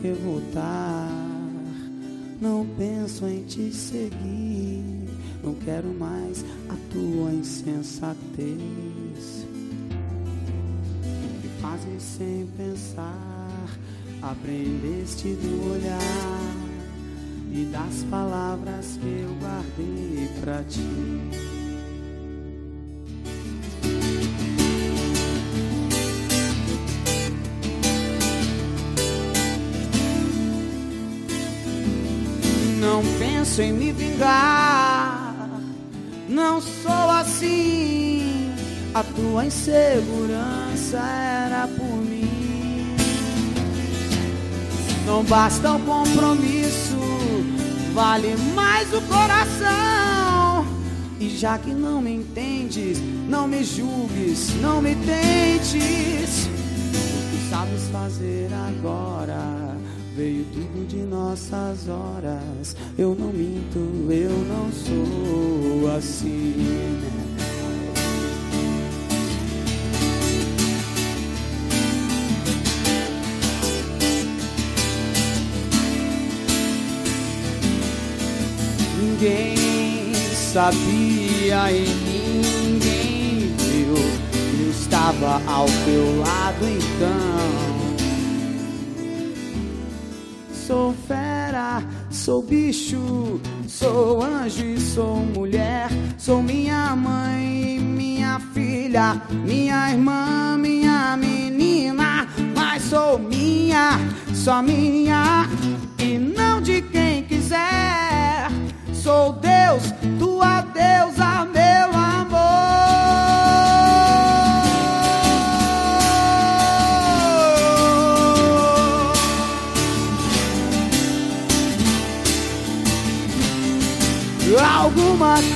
S4: Que
S20: voltar. Não penso em te seguir. Não quero mais a tua insensatez. Me fazes sem pensar. Aprendeste do olhar e das palavras que eu guardei pra ti. Penso em me vingar, não sou assim. A tua insegurança era por mim. Não basta o compromisso, vale mais o coração. E já que não me entendes, não me julgues, não me tentes. O que sabes fazer agora? Veio tudo de nossas horas. Eu não minto, eu não sou assim. Ninguém sabia e ninguém viu. Eu estava ao teu lado então sou fera, sou bicho, sou anjo e sou mulher, sou minha mãe, minha filha, minha irmã, minha menina, mas sou minha, só minha, e não de quem quiser. Sou Deus.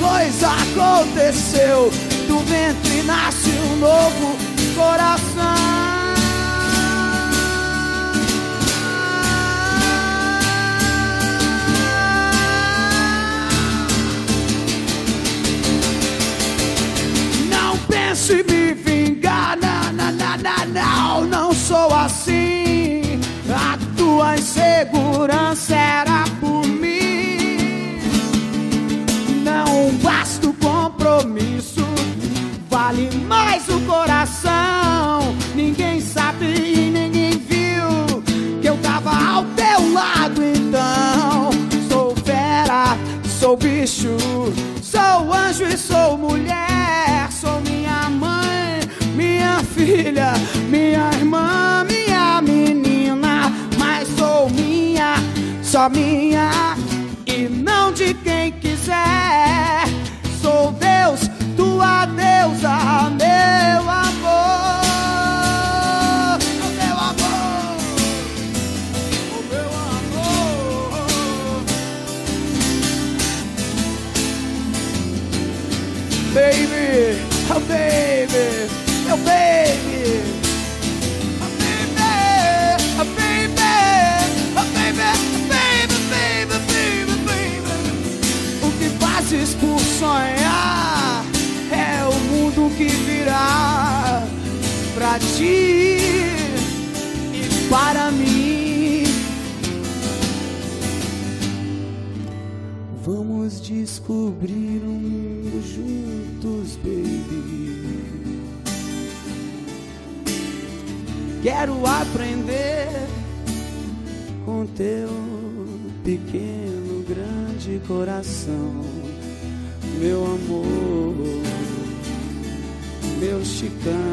S20: Coisa aconteceu, do ventre nasce um novo coração. Em me vingar, não, não, não, não, não sou assim. A tua insegurança era bicho, sou anjo e sou mulher. Sou minha mãe, minha filha, minha irmã, minha menina. Mas sou minha, só minha e não de quem quiser. Sou Deus, tua deusa, meu amor. Ti e para mim. Vamos descobrir um mundo juntos, baby. Quero aprender com teu pequeno, grande coração, meu amor, meu chicão.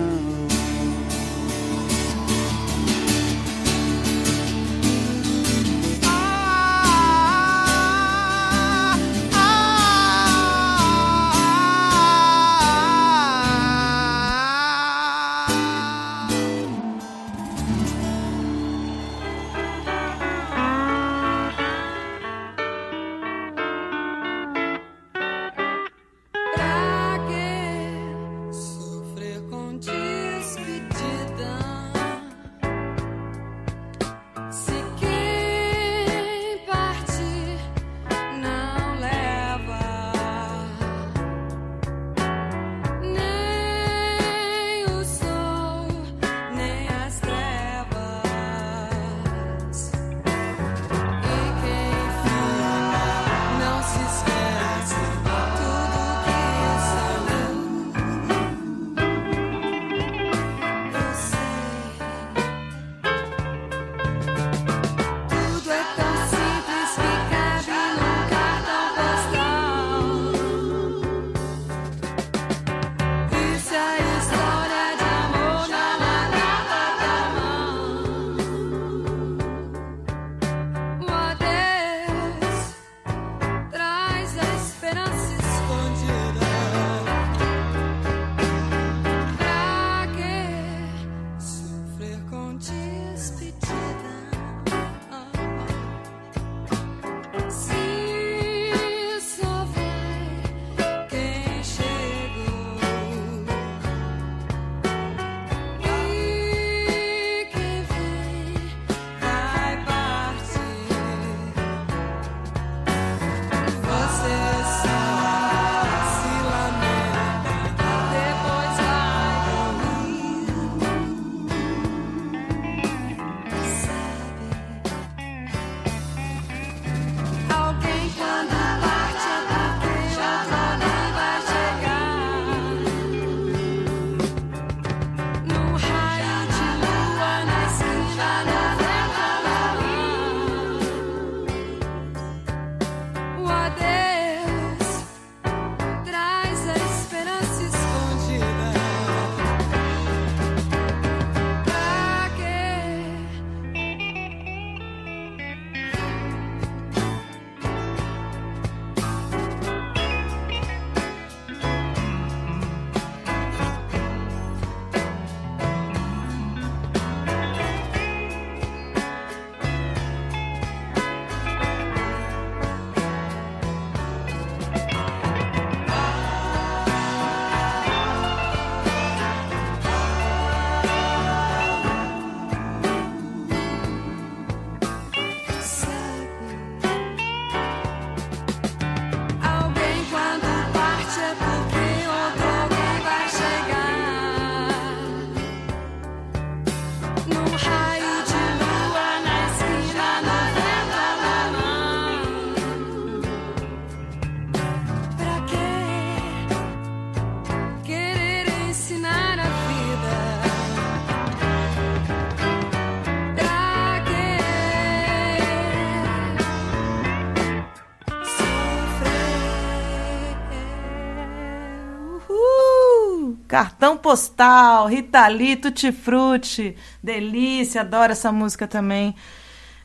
S1: Cartão postal, Rita Lee, Tutti Frutti, delícia, adoro essa música também.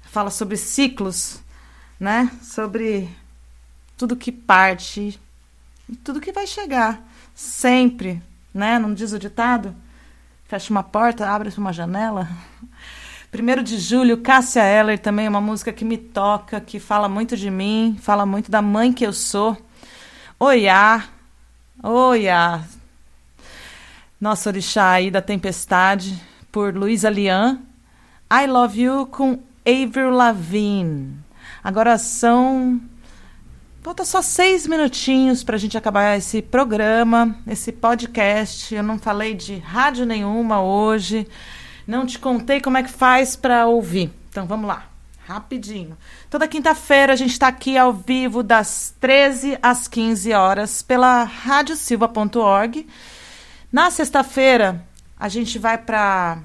S1: Fala sobre ciclos, né? Sobre tudo que parte e tudo que vai chegar. Sempre, né? Não diz o ditado? Fecha uma porta, abre-se uma janela. Primeiro de julho, Cássia Eller também é uma música que me toca, que fala muito de mim, fala muito da mãe que eu sou. Oiá, oiá. Nossa orixá aí da tempestade, por Luísa Lian. I Love You com Avril Lavigne. Agora são Falta só seis minutinhos para a gente acabar esse programa, esse podcast. Eu não falei de rádio nenhuma hoje, não te contei como é que faz para ouvir. Então vamos lá, rapidinho. Toda quinta-feira a gente está aqui ao vivo das 13 às 15 horas pela radiosilva.org. Na sexta-feira a gente vai para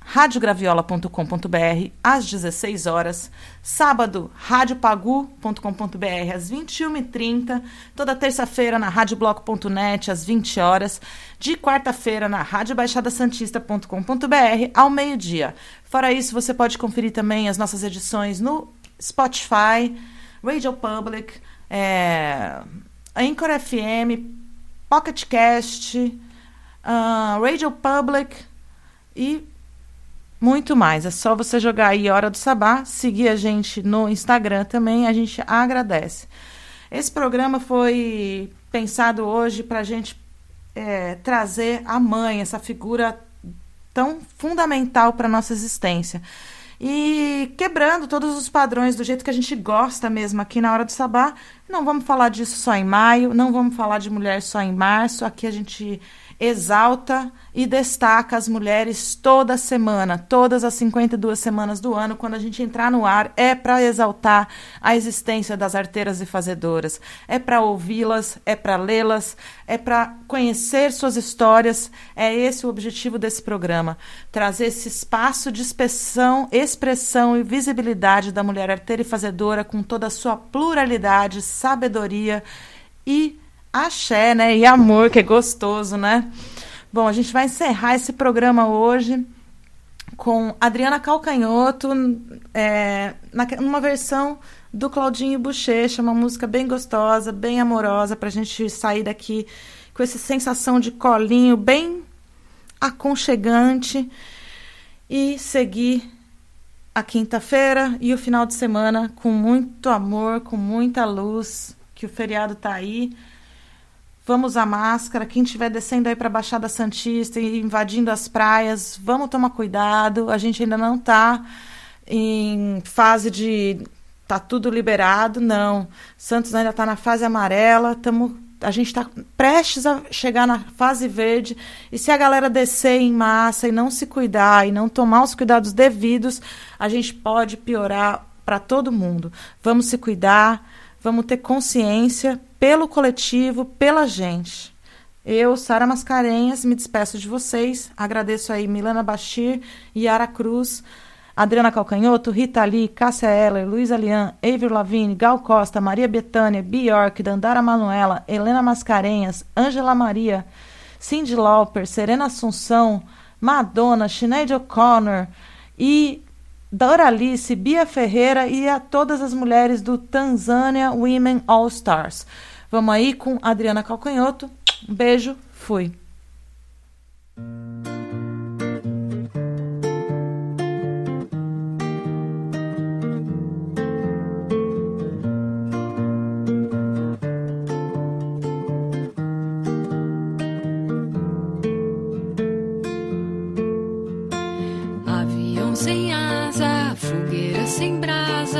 S1: radiograviola.com.br às 16 horas. Sábado, radiopagu.com.br às 21h30. Toda terça-feira na radiobloco.net às 20 horas. De quarta-feira na radiobaixadasantista.com.br ao meio-dia. Fora isso, você pode conferir também as nossas edições no Spotify, Radio Public, é, Anchor FM, Pocket Cast, uh, Radio Public e muito mais. É só você jogar aí Hora do Sabá, seguir a gente no Instagram também, a gente agradece. Esse programa foi pensado hoje para a gente é, trazer a mãe, essa figura tão fundamental para nossa existência. E quebrando todos os padrões do jeito que a gente gosta mesmo aqui na Hora do Sabá. Não vamos falar disso só em maio, não vamos falar de mulher só em março. Aqui a gente exalta e destaca as mulheres toda semana, todas as 52 semanas do ano, quando a gente entrar no ar, é para exaltar a existência das arteiras e fazedoras, é para ouvi-las, é para lê-las, é para conhecer suas histórias. É esse o objetivo desse programa: trazer esse espaço de expressão, expressão e visibilidade da mulher arteira e fazedora com toda a sua pluralidade, sabedoria e axé, né? E amor, que é gostoso, né? Bom, a gente vai encerrar esse programa hoje com Adriana Calcanhoto, é, na, numa versão do Claudinho Bochecha, uma música bem gostosa, bem amorosa, para a gente sair daqui com essa sensação de colinho bem aconchegante e seguir a quinta-feira e o final de semana com muito amor, com muita luz, que o feriado tá aí. Vamos usar máscara. Quem estiver descendo aí para a Baixada Santista e invadindo as praias, vamos tomar cuidado. A gente ainda não está em fase de tá tudo liberado, não. Santos ainda está na fase amarela. Tamo, a gente está prestes a chegar na fase verde. E se a galera descer em massa e não se cuidar e não tomar os cuidados devidos, a gente pode piorar para todo mundo. Vamos se cuidar, vamos ter consciência pelo coletivo, pela gente. Eu, Sara Mascarenhas, me despeço de vocês. Agradeço aí Milana Bashir, Yara Cruz, Adriana Calcanhoto, Rita Lee, Cássia Eller, Luísa Lian, Avril Lavigne, Gal Costa, Maria Bethânia, Bjork, Dandara Manuela, Helena Mascarenhas, Ângela Maria, Cindy Lauper, Serena Assunção, Madonna, Sinead O'Connor e Doralice, Bia Ferreira e a todas as mulheres do Tanzania Women All Stars. Vamos aí com Adriana Calcanhoto. Um beijo, fui.